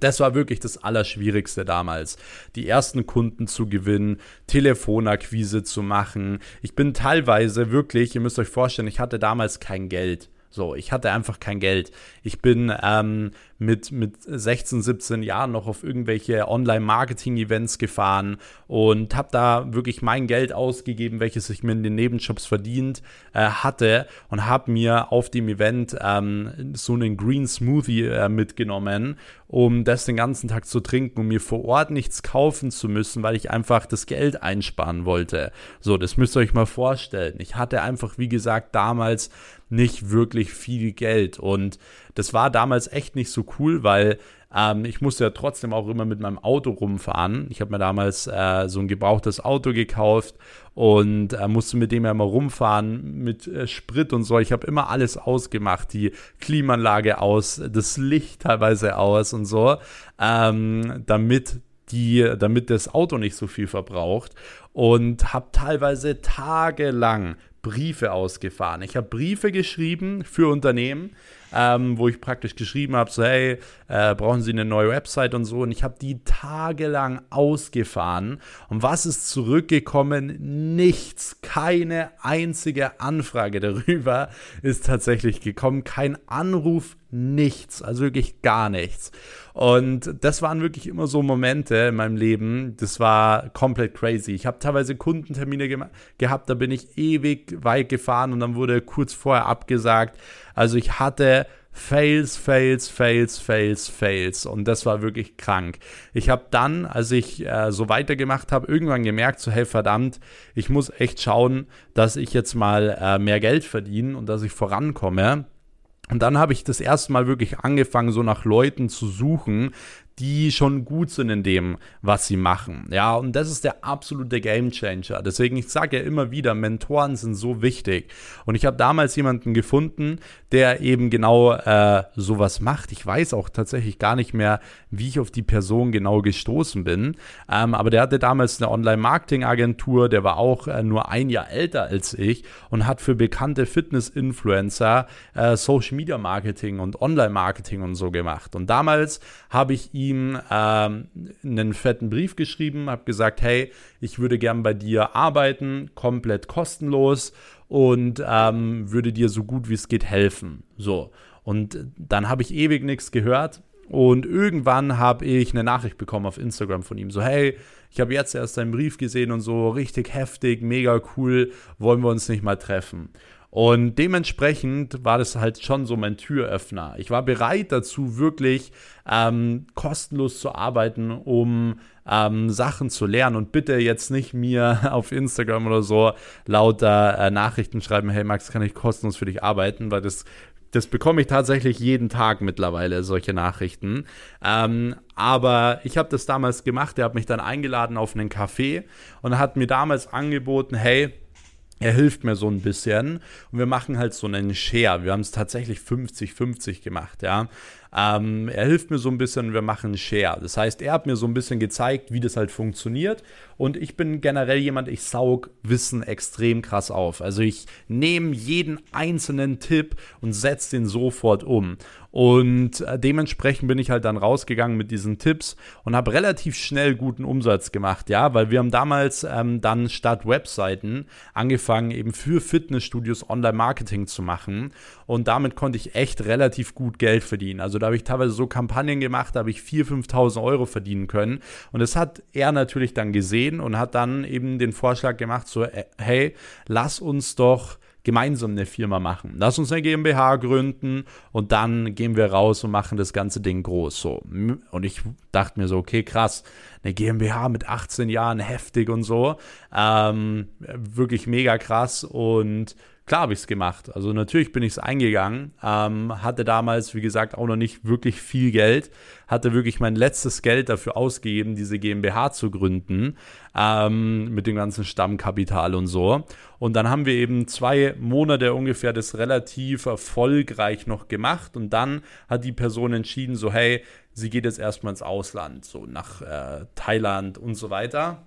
Speaker 1: das war wirklich das Allerschwierigste damals. Die ersten Kunden zu gewinnen, Telefonakquise zu machen. Ich bin teilweise wirklich, ihr müsst euch vorstellen, ich hatte damals kein Geld. So, ich hatte einfach kein Geld. Ich bin ähm, mit, mit 16, 17 Jahren noch auf irgendwelche Online-Marketing-Events gefahren und habe da wirklich mein Geld ausgegeben, welches ich mir in den Nebenjobs verdient äh, hatte und habe mir auf dem Event ähm, so einen Green Smoothie äh, mitgenommen, um das den ganzen Tag zu trinken, um mir vor Ort nichts kaufen zu müssen, weil ich einfach das Geld einsparen wollte. So, das müsst ihr euch mal vorstellen. Ich hatte einfach, wie gesagt, damals nicht wirklich viel Geld. Und das war damals echt nicht so cool, weil ähm, ich musste ja trotzdem auch immer mit meinem Auto rumfahren. Ich habe mir damals äh, so ein gebrauchtes Auto gekauft und äh, musste mit dem ja immer rumfahren mit äh, Sprit und so. Ich habe immer alles ausgemacht, die Klimaanlage aus, das Licht teilweise aus und so, ähm, damit die, damit das Auto nicht so viel verbraucht und habe teilweise tagelang Briefe ausgefahren. Ich habe Briefe geschrieben für Unternehmen, ähm, wo ich praktisch geschrieben habe, so hey, äh, brauchen Sie eine neue Website und so. Und ich habe die tagelang ausgefahren. Und was ist zurückgekommen? Nichts. Keine einzige Anfrage darüber ist tatsächlich gekommen. Kein Anruf, nichts. Also wirklich gar nichts. Und das waren wirklich immer so Momente in meinem Leben, das war komplett crazy. Ich habe teilweise Kundentermine ge gehabt, da bin ich ewig weit gefahren und dann wurde kurz vorher abgesagt. Also ich hatte Fails, Fails, Fails, Fails, Fails. Und das war wirklich krank. Ich habe dann, als ich äh, so weitergemacht habe, irgendwann gemerkt, so hey verdammt, ich muss echt schauen, dass ich jetzt mal äh, mehr Geld verdiene und dass ich vorankomme. Und dann habe ich das erste Mal wirklich angefangen, so nach Leuten zu suchen, die schon gut sind in dem, was sie machen. Ja, und das ist der absolute Gamechanger. Deswegen, ich sage ja immer wieder, Mentoren sind so wichtig. Und ich habe damals jemanden gefunden, der eben genau äh, sowas macht. Ich weiß auch tatsächlich gar nicht mehr, wie ich auf die Person genau gestoßen bin. Ähm, aber der hatte damals eine Online-Marketing-Agentur, der war auch äh, nur ein Jahr älter als ich und hat für bekannte Fitness-Influencer äh, Social-Media-Marketing und Online-Marketing und so gemacht. Und damals habe ich ihn ihm ähm, einen fetten Brief geschrieben, habe gesagt, hey, ich würde gern bei dir arbeiten, komplett kostenlos und ähm, würde dir so gut wie es geht helfen. So. Und dann habe ich ewig nichts gehört. Und irgendwann habe ich eine Nachricht bekommen auf Instagram von ihm, so hey, ich habe jetzt erst deinen Brief gesehen und so richtig heftig, mega cool, wollen wir uns nicht mal treffen? Und dementsprechend war das halt schon so mein Türöffner. Ich war bereit dazu, wirklich ähm, kostenlos zu arbeiten, um ähm, Sachen zu lernen. Und bitte jetzt nicht mir auf Instagram oder so lauter äh, Nachrichten schreiben, hey Max, kann ich kostenlos für dich arbeiten, weil das das bekomme ich tatsächlich jeden Tag mittlerweile, solche Nachrichten. Ähm, aber ich habe das damals gemacht. Er hat mich dann eingeladen auf einen Café und hat mir damals angeboten, hey, er hilft mir so ein bisschen und wir machen halt so einen Share. Wir haben es tatsächlich 50-50 gemacht, ja. Ähm, er hilft mir so ein bisschen, wir machen Share. Das heißt, er hat mir so ein bisschen gezeigt, wie das halt funktioniert. Und ich bin generell jemand, ich saug Wissen extrem krass auf. Also ich nehme jeden einzelnen Tipp und setze den sofort um. Und äh, dementsprechend bin ich halt dann rausgegangen mit diesen Tipps und habe relativ schnell guten Umsatz gemacht, ja, weil wir haben damals ähm, dann statt Webseiten angefangen, eben für Fitnessstudios Online-Marketing zu machen. Und damit konnte ich echt relativ gut Geld verdienen. Also da habe ich teilweise so Kampagnen gemacht, da habe ich 4.000, 5.000 Euro verdienen können. Und das hat er natürlich dann gesehen und hat dann eben den Vorschlag gemacht, so, äh, hey, lass uns doch gemeinsam eine Firma machen. Lass uns eine GmbH gründen und dann gehen wir raus und machen das ganze Ding groß. So. Und ich dachte mir so, okay, krass, eine GmbH mit 18 Jahren, heftig und so. Ähm, wirklich mega krass und klar habe ich es gemacht. Also natürlich bin ich es eingegangen. Ähm, hatte damals, wie gesagt, auch noch nicht wirklich viel Geld. Hatte wirklich mein letztes Geld dafür ausgegeben, diese GmbH zu gründen. Ähm, mit dem ganzen Stammkapital und so. Und dann haben wir eben zwei Monate ungefähr das relativ erfolgreich noch gemacht. Und dann hat die Person entschieden, so hey, sie geht jetzt erstmal ins Ausland, so nach äh, Thailand und so weiter.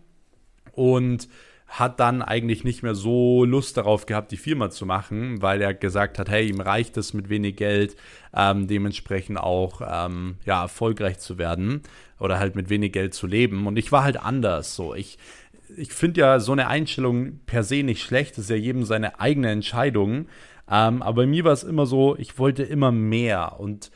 Speaker 1: Und hat dann eigentlich nicht mehr so Lust darauf gehabt, die Firma zu machen, weil er gesagt hat, hey, ihm reicht es mit wenig Geld, ähm, dementsprechend auch ähm, ja, erfolgreich zu werden oder halt mit wenig Geld zu leben. Und ich war halt anders so. Ich, ich finde ja so eine Einstellung per se nicht schlecht, das ist ja jedem seine eigene Entscheidung. Ähm, aber bei mir war es immer so, ich wollte immer mehr und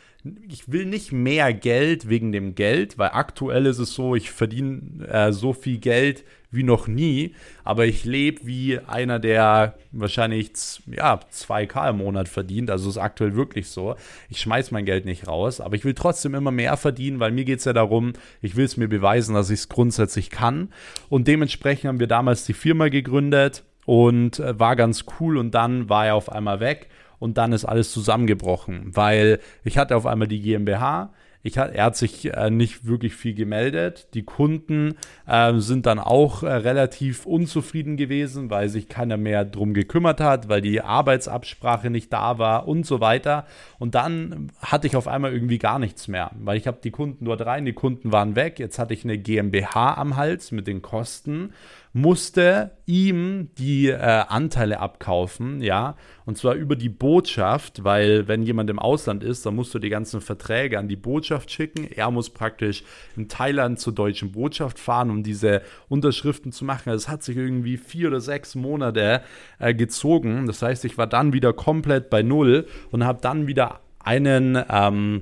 Speaker 1: ich will nicht mehr Geld wegen dem Geld, weil aktuell ist es so, ich verdiene äh, so viel Geld wie noch nie, aber ich lebe wie einer, der wahrscheinlich ja, 2K im Monat verdient, also ist aktuell wirklich so. Ich schmeiß mein Geld nicht raus, aber ich will trotzdem immer mehr verdienen, weil mir geht es ja darum, ich will es mir beweisen, dass ich es grundsätzlich kann. Und dementsprechend haben wir damals die Firma gegründet und äh, war ganz cool. Und dann war er auf einmal weg. Und dann ist alles zusammengebrochen, weil ich hatte auf einmal die GmbH, ich, er hat sich äh, nicht wirklich viel gemeldet. Die Kunden äh, sind dann auch äh, relativ unzufrieden gewesen, weil sich keiner mehr drum gekümmert hat, weil die Arbeitsabsprache nicht da war und so weiter. Und dann hatte ich auf einmal irgendwie gar nichts mehr, weil ich habe die Kunden dort rein, die Kunden waren weg. Jetzt hatte ich eine GmbH am Hals mit den Kosten musste ihm die äh, Anteile abkaufen, ja, und zwar über die Botschaft, weil wenn jemand im Ausland ist, dann musst du die ganzen Verträge an die Botschaft schicken. Er muss praktisch in Thailand zur deutschen Botschaft fahren, um diese Unterschriften zu machen. Also es hat sich irgendwie vier oder sechs Monate äh, gezogen. Das heißt, ich war dann wieder komplett bei Null und habe dann wieder einen ähm,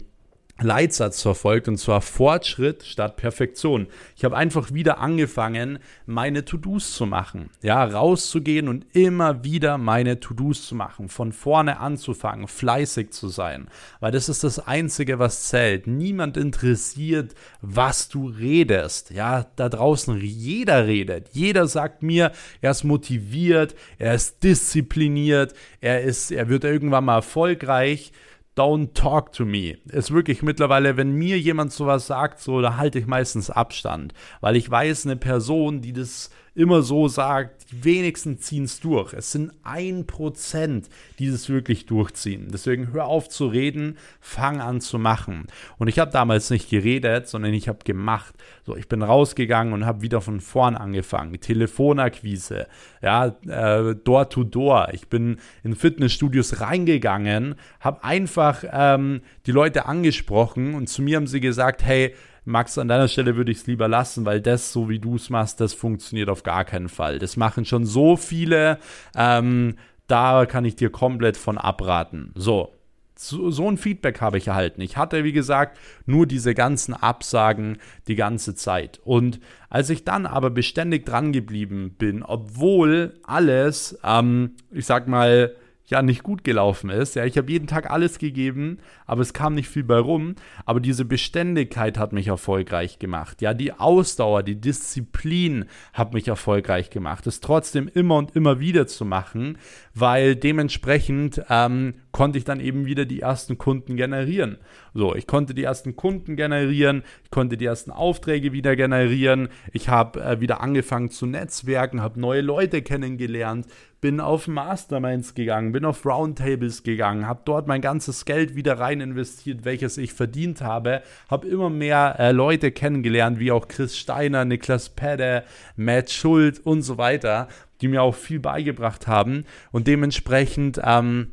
Speaker 1: Leitsatz verfolgt und zwar Fortschritt statt Perfektion. Ich habe einfach wieder angefangen, meine To-Dos zu machen. Ja, rauszugehen und immer wieder meine To-Dos zu machen. Von vorne anzufangen, fleißig zu sein. Weil das ist das Einzige, was zählt. Niemand interessiert, was du redest. Ja, da draußen jeder redet. Jeder sagt mir, er ist motiviert, er ist diszipliniert, er ist, er wird irgendwann mal erfolgreich. Don't talk to me. Ist wirklich mittlerweile, wenn mir jemand sowas sagt, so, da halte ich meistens Abstand. Weil ich weiß, eine Person, die das immer so sagt, die wenigsten ziehen es durch. Es sind ein Prozent, die es wirklich durchziehen. Deswegen hör auf zu reden, fang an zu machen. Und ich habe damals nicht geredet, sondern ich habe gemacht. So, ich bin rausgegangen und habe wieder von vorn angefangen. Telefonakquise, ja, äh, Door to Door. Ich bin in Fitnessstudios reingegangen, habe einfach ähm, die Leute angesprochen und zu mir haben sie gesagt, hey, Max, an deiner Stelle würde ich es lieber lassen, weil das, so wie du es machst, das funktioniert auf gar keinen Fall. Das machen schon so viele. Ähm, da kann ich dir komplett von abraten. So, so, so, ein Feedback habe ich erhalten. Ich hatte, wie gesagt, nur diese ganzen Absagen die ganze Zeit. Und als ich dann aber beständig dran geblieben bin, obwohl alles, ähm, ich sag mal, ja nicht gut gelaufen ist. Ja, ich habe jeden Tag alles gegeben, aber es kam nicht viel bei rum. Aber diese Beständigkeit hat mich erfolgreich gemacht. Ja, die Ausdauer, die Disziplin hat mich erfolgreich gemacht. Es trotzdem immer und immer wieder zu machen, weil dementsprechend ähm, konnte ich dann eben wieder die ersten Kunden generieren. So, ich konnte die ersten Kunden generieren, ich konnte die ersten Aufträge wieder generieren, ich habe äh, wieder angefangen zu netzwerken, habe neue Leute kennengelernt, bin auf Masterminds gegangen, bin auf Roundtables gegangen, habe dort mein ganzes Geld wieder rein investiert, welches ich verdient habe, habe immer mehr äh, Leute kennengelernt, wie auch Chris Steiner, Niklas Pedde, Matt Schuld und so weiter, die mir auch viel beigebracht haben und dementsprechend ähm,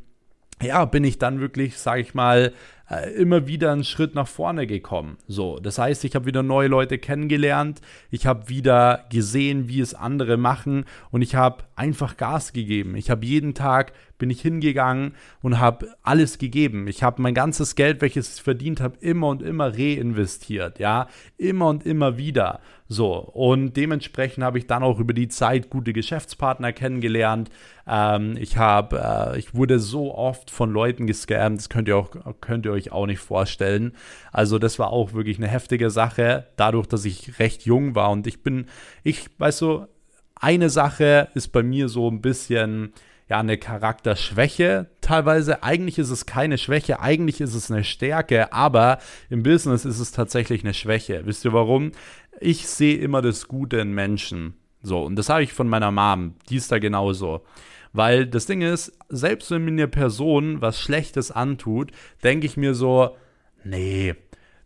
Speaker 1: ja, bin ich dann wirklich, sage ich mal, äh, immer wieder einen Schritt nach vorne gekommen. So, das heißt, ich habe wieder neue Leute kennengelernt, ich habe wieder gesehen, wie es andere machen und ich habe einfach Gas gegeben. Ich habe jeden Tag bin ich hingegangen und habe alles gegeben. Ich habe mein ganzes Geld, welches ich verdient habe, immer und immer reinvestiert, ja, immer und immer wieder. So, und dementsprechend habe ich dann auch über die Zeit gute Geschäftspartner kennengelernt. Ähm, ich habe, äh, ich wurde so oft von Leuten gescammt, das könnt ihr, auch, könnt ihr euch auch nicht vorstellen. Also, das war auch wirklich eine heftige Sache, dadurch, dass ich recht jung war und ich bin, ich, weißt du, eine Sache ist bei mir so ein bisschen, ja eine Charakterschwäche teilweise. Eigentlich ist es keine Schwäche, eigentlich ist es eine Stärke, aber im Business ist es tatsächlich eine Schwäche. Wisst ihr warum? Ich sehe immer das Gute in Menschen. So, und das habe ich von meiner Mom. Die ist da genauso. Weil das Ding ist, selbst wenn mir eine Person was Schlechtes antut, denke ich mir so, nee,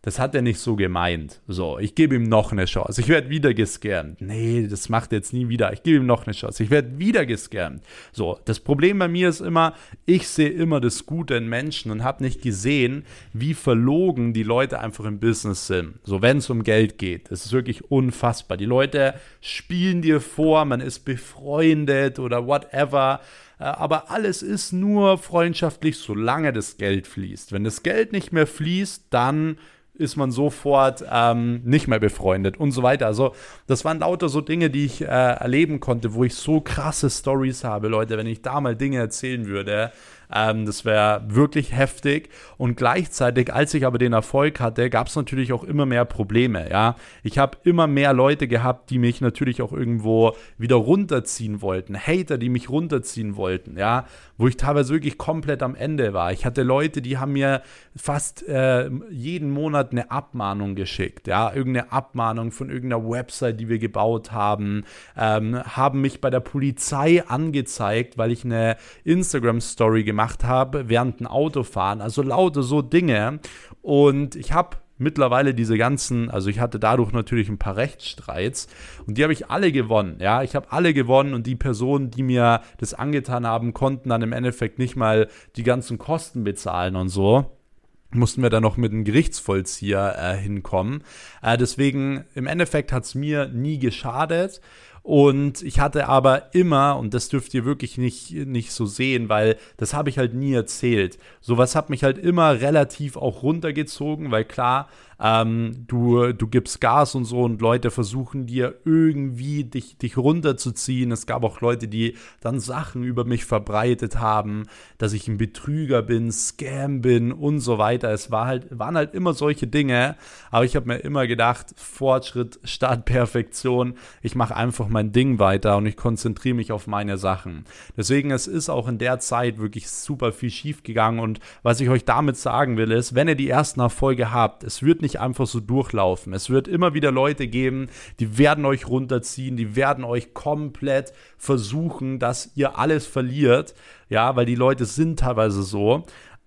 Speaker 1: das hat er nicht so gemeint. So, ich gebe ihm noch eine Chance. Ich werde wieder gescammt. Nee, das macht er jetzt nie wieder. Ich gebe ihm noch eine Chance. Ich werde wieder gescammt. So, das Problem bei mir ist immer, ich sehe immer das Gute in Menschen und habe nicht gesehen, wie verlogen die Leute einfach im Business sind. So, wenn es um Geld geht. Das ist wirklich unfassbar. Die Leute spielen dir vor, man ist befreundet oder whatever. Äh, aber alles ist nur freundschaftlich, solange das Geld fließt. Wenn das Geld nicht mehr fließt, dann ist man sofort ähm, nicht mehr befreundet und so weiter. Also das waren lauter so Dinge, die ich äh, erleben konnte, wo ich so krasse Stories habe, Leute. Wenn ich da mal Dinge erzählen würde, ähm, das wäre wirklich heftig. Und gleichzeitig, als ich aber den Erfolg hatte, gab es natürlich auch immer mehr Probleme. Ja, ich habe immer mehr Leute gehabt, die mich natürlich auch irgendwo wieder runterziehen wollten. Hater, die mich runterziehen wollten. Ja, wo ich teilweise wirklich komplett am Ende war. Ich hatte Leute, die haben mir fast äh, jeden Monat eine Abmahnung geschickt. Ja, irgendeine Abmahnung von irgendeiner Website, die wir gebaut haben, ähm, haben mich bei der Polizei angezeigt, weil ich eine Instagram-Story gemacht gemacht habe während dem Autofahren. Also lauter so Dinge. Und ich habe mittlerweile diese ganzen, also ich hatte dadurch natürlich ein paar Rechtsstreits und die habe ich alle gewonnen. Ja, ich habe alle gewonnen und die Personen, die mir das angetan haben, konnten dann im Endeffekt nicht mal die ganzen Kosten bezahlen und so mussten wir dann noch mit einem Gerichtsvollzieher äh, hinkommen. Äh, deswegen, im Endeffekt hat es mir nie geschadet. Und ich hatte aber immer, und das dürft ihr wirklich nicht, nicht so sehen, weil das habe ich halt nie erzählt. Sowas hat mich halt immer relativ auch runtergezogen, weil klar, ähm, du, du gibst Gas und so und Leute versuchen dir irgendwie dich, dich runterzuziehen. Es gab auch Leute, die dann Sachen über mich verbreitet haben, dass ich ein Betrüger bin, Scam bin und so weiter. Es war halt, waren halt immer solche Dinge, aber ich habe mir immer gedacht, Fortschritt statt Perfektion. Ich mache einfach mein Ding weiter und ich konzentriere mich auf meine Sachen. Deswegen, es ist auch in der Zeit wirklich super viel schief gegangen und was ich euch damit sagen will, ist, wenn ihr die ersten Erfolge habt, es wird nicht einfach so durchlaufen. Es wird immer wieder Leute geben, die werden euch runterziehen, die werden euch komplett versuchen, dass ihr alles verliert. Ja, weil die Leute sind teilweise so.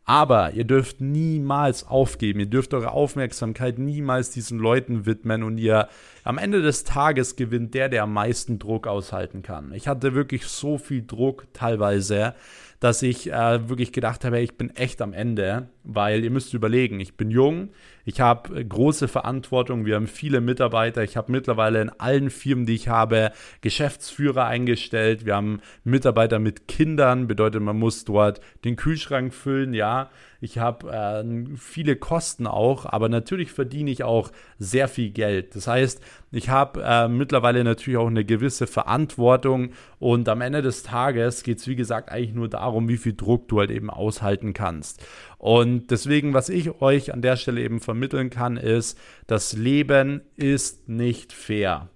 Speaker 1: Aber ihr dürft niemals aufgeben. Ihr dürft eure Aufmerksamkeit niemals diesen Leuten widmen und ihr am Ende des Tages gewinnt der, der am meisten Druck aushalten kann. Ich hatte wirklich so viel Druck teilweise, dass ich äh, wirklich gedacht habe, ich bin echt am Ende, weil ihr müsst überlegen, ich bin jung, ich habe äh, große Verantwortung, wir haben viele Mitarbeiter, ich habe mittlerweile in allen Firmen, die ich habe, Geschäftsführer eingestellt, wir haben Mitarbeiter mit Kindern, bedeutet, man muss dort den Kühlschrank füllen, ja, ich habe äh, viele Kosten auch, aber natürlich verdiene ich auch sehr viel Geld. Das heißt, ich habe äh, mittlerweile natürlich auch eine gewisse Verantwortung und am Ende des Tages geht es, wie gesagt, eigentlich nur darum, wie viel Druck du halt eben aushalten kannst. Und deswegen, was ich euch an der Stelle eben vermitteln kann, ist, das Leben ist nicht fair.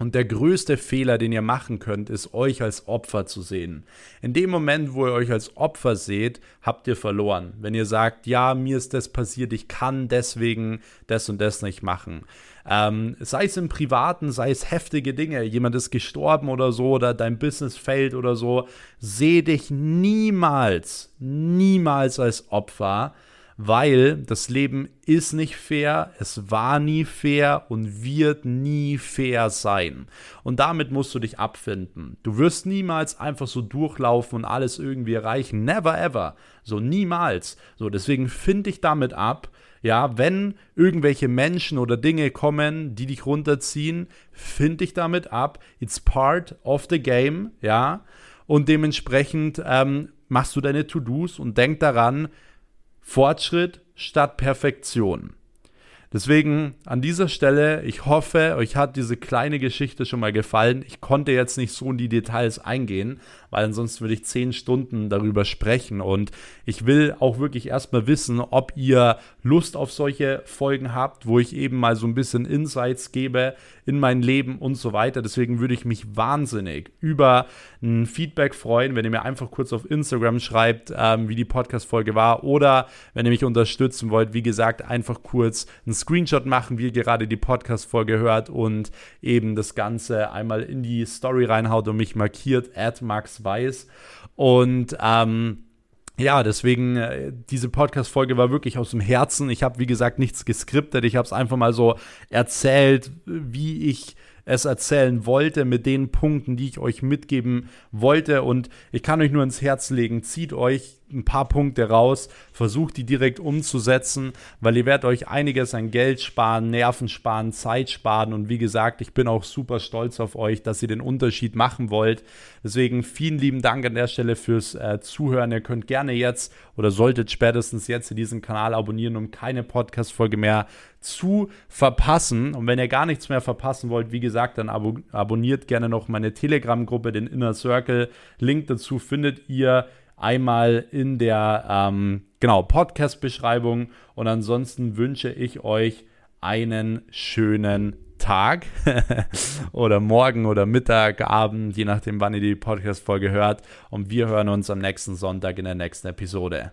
Speaker 1: Und der größte Fehler, den ihr machen könnt, ist, euch als Opfer zu sehen. In dem Moment, wo ihr euch als Opfer seht, habt ihr verloren. Wenn ihr sagt, ja, mir ist das passiert, ich kann deswegen das und das nicht machen. Ähm, sei es im Privaten, sei es heftige Dinge, jemand ist gestorben oder so oder dein Business fällt oder so, seh dich niemals, niemals als Opfer, weil das Leben ist nicht fair, es war nie fair und wird nie fair sein. Und damit musst du dich abfinden. Du wirst niemals einfach so durchlaufen und alles irgendwie erreichen. Never ever. So niemals. So, deswegen find dich damit ab. Ja, wenn irgendwelche Menschen oder Dinge kommen, die dich runterziehen, find dich damit ab. It's part of the game, ja. Und dementsprechend ähm, machst du deine To-Dos und denk daran, Fortschritt statt Perfektion. Deswegen an dieser Stelle, ich hoffe, euch hat diese kleine Geschichte schon mal gefallen. Ich konnte jetzt nicht so in die Details eingehen, weil ansonsten würde ich zehn Stunden darüber sprechen. Und ich will auch wirklich erstmal wissen, ob ihr Lust auf solche Folgen habt, wo ich eben mal so ein bisschen Insights gebe in mein Leben und so weiter. Deswegen würde ich mich wahnsinnig über ein Feedback freuen, wenn ihr mir einfach kurz auf Instagram schreibt, ähm, wie die Podcast-Folge war. Oder wenn ihr mich unterstützen wollt, wie gesagt, einfach kurz einen Screenshot machen, wie ihr gerade die Podcast-Folge hört und eben das Ganze einmal in die Story reinhaut und mich markiert, at Max weiß. Und ähm, ja, deswegen, äh, diese Podcast-Folge war wirklich aus dem Herzen. Ich habe, wie gesagt, nichts geskriptet. Ich habe es einfach mal so erzählt, wie ich es erzählen wollte, mit den Punkten, die ich euch mitgeben wollte. Und ich kann euch nur ins Herz legen, zieht euch ein paar Punkte raus, versucht die direkt umzusetzen, weil ihr werdet euch einiges an Geld sparen, Nerven sparen, Zeit sparen und wie gesagt, ich bin auch super stolz auf euch, dass ihr den Unterschied machen wollt. Deswegen vielen lieben Dank an der Stelle fürs äh, Zuhören. Ihr könnt gerne jetzt oder solltet spätestens jetzt diesen Kanal abonnieren, um keine Podcast-Folge mehr zu verpassen. Und wenn ihr gar nichts mehr verpassen wollt, wie gesagt, dann abo abonniert gerne noch meine Telegram-Gruppe, den Inner Circle. Link dazu findet ihr einmal in der ähm, genau, Podcast-Beschreibung. Und ansonsten wünsche ich euch einen schönen Tag oder morgen oder Mittag, Abend, je nachdem, wann ihr die Podcast-Folge hört. Und wir hören uns am nächsten Sonntag in der nächsten Episode.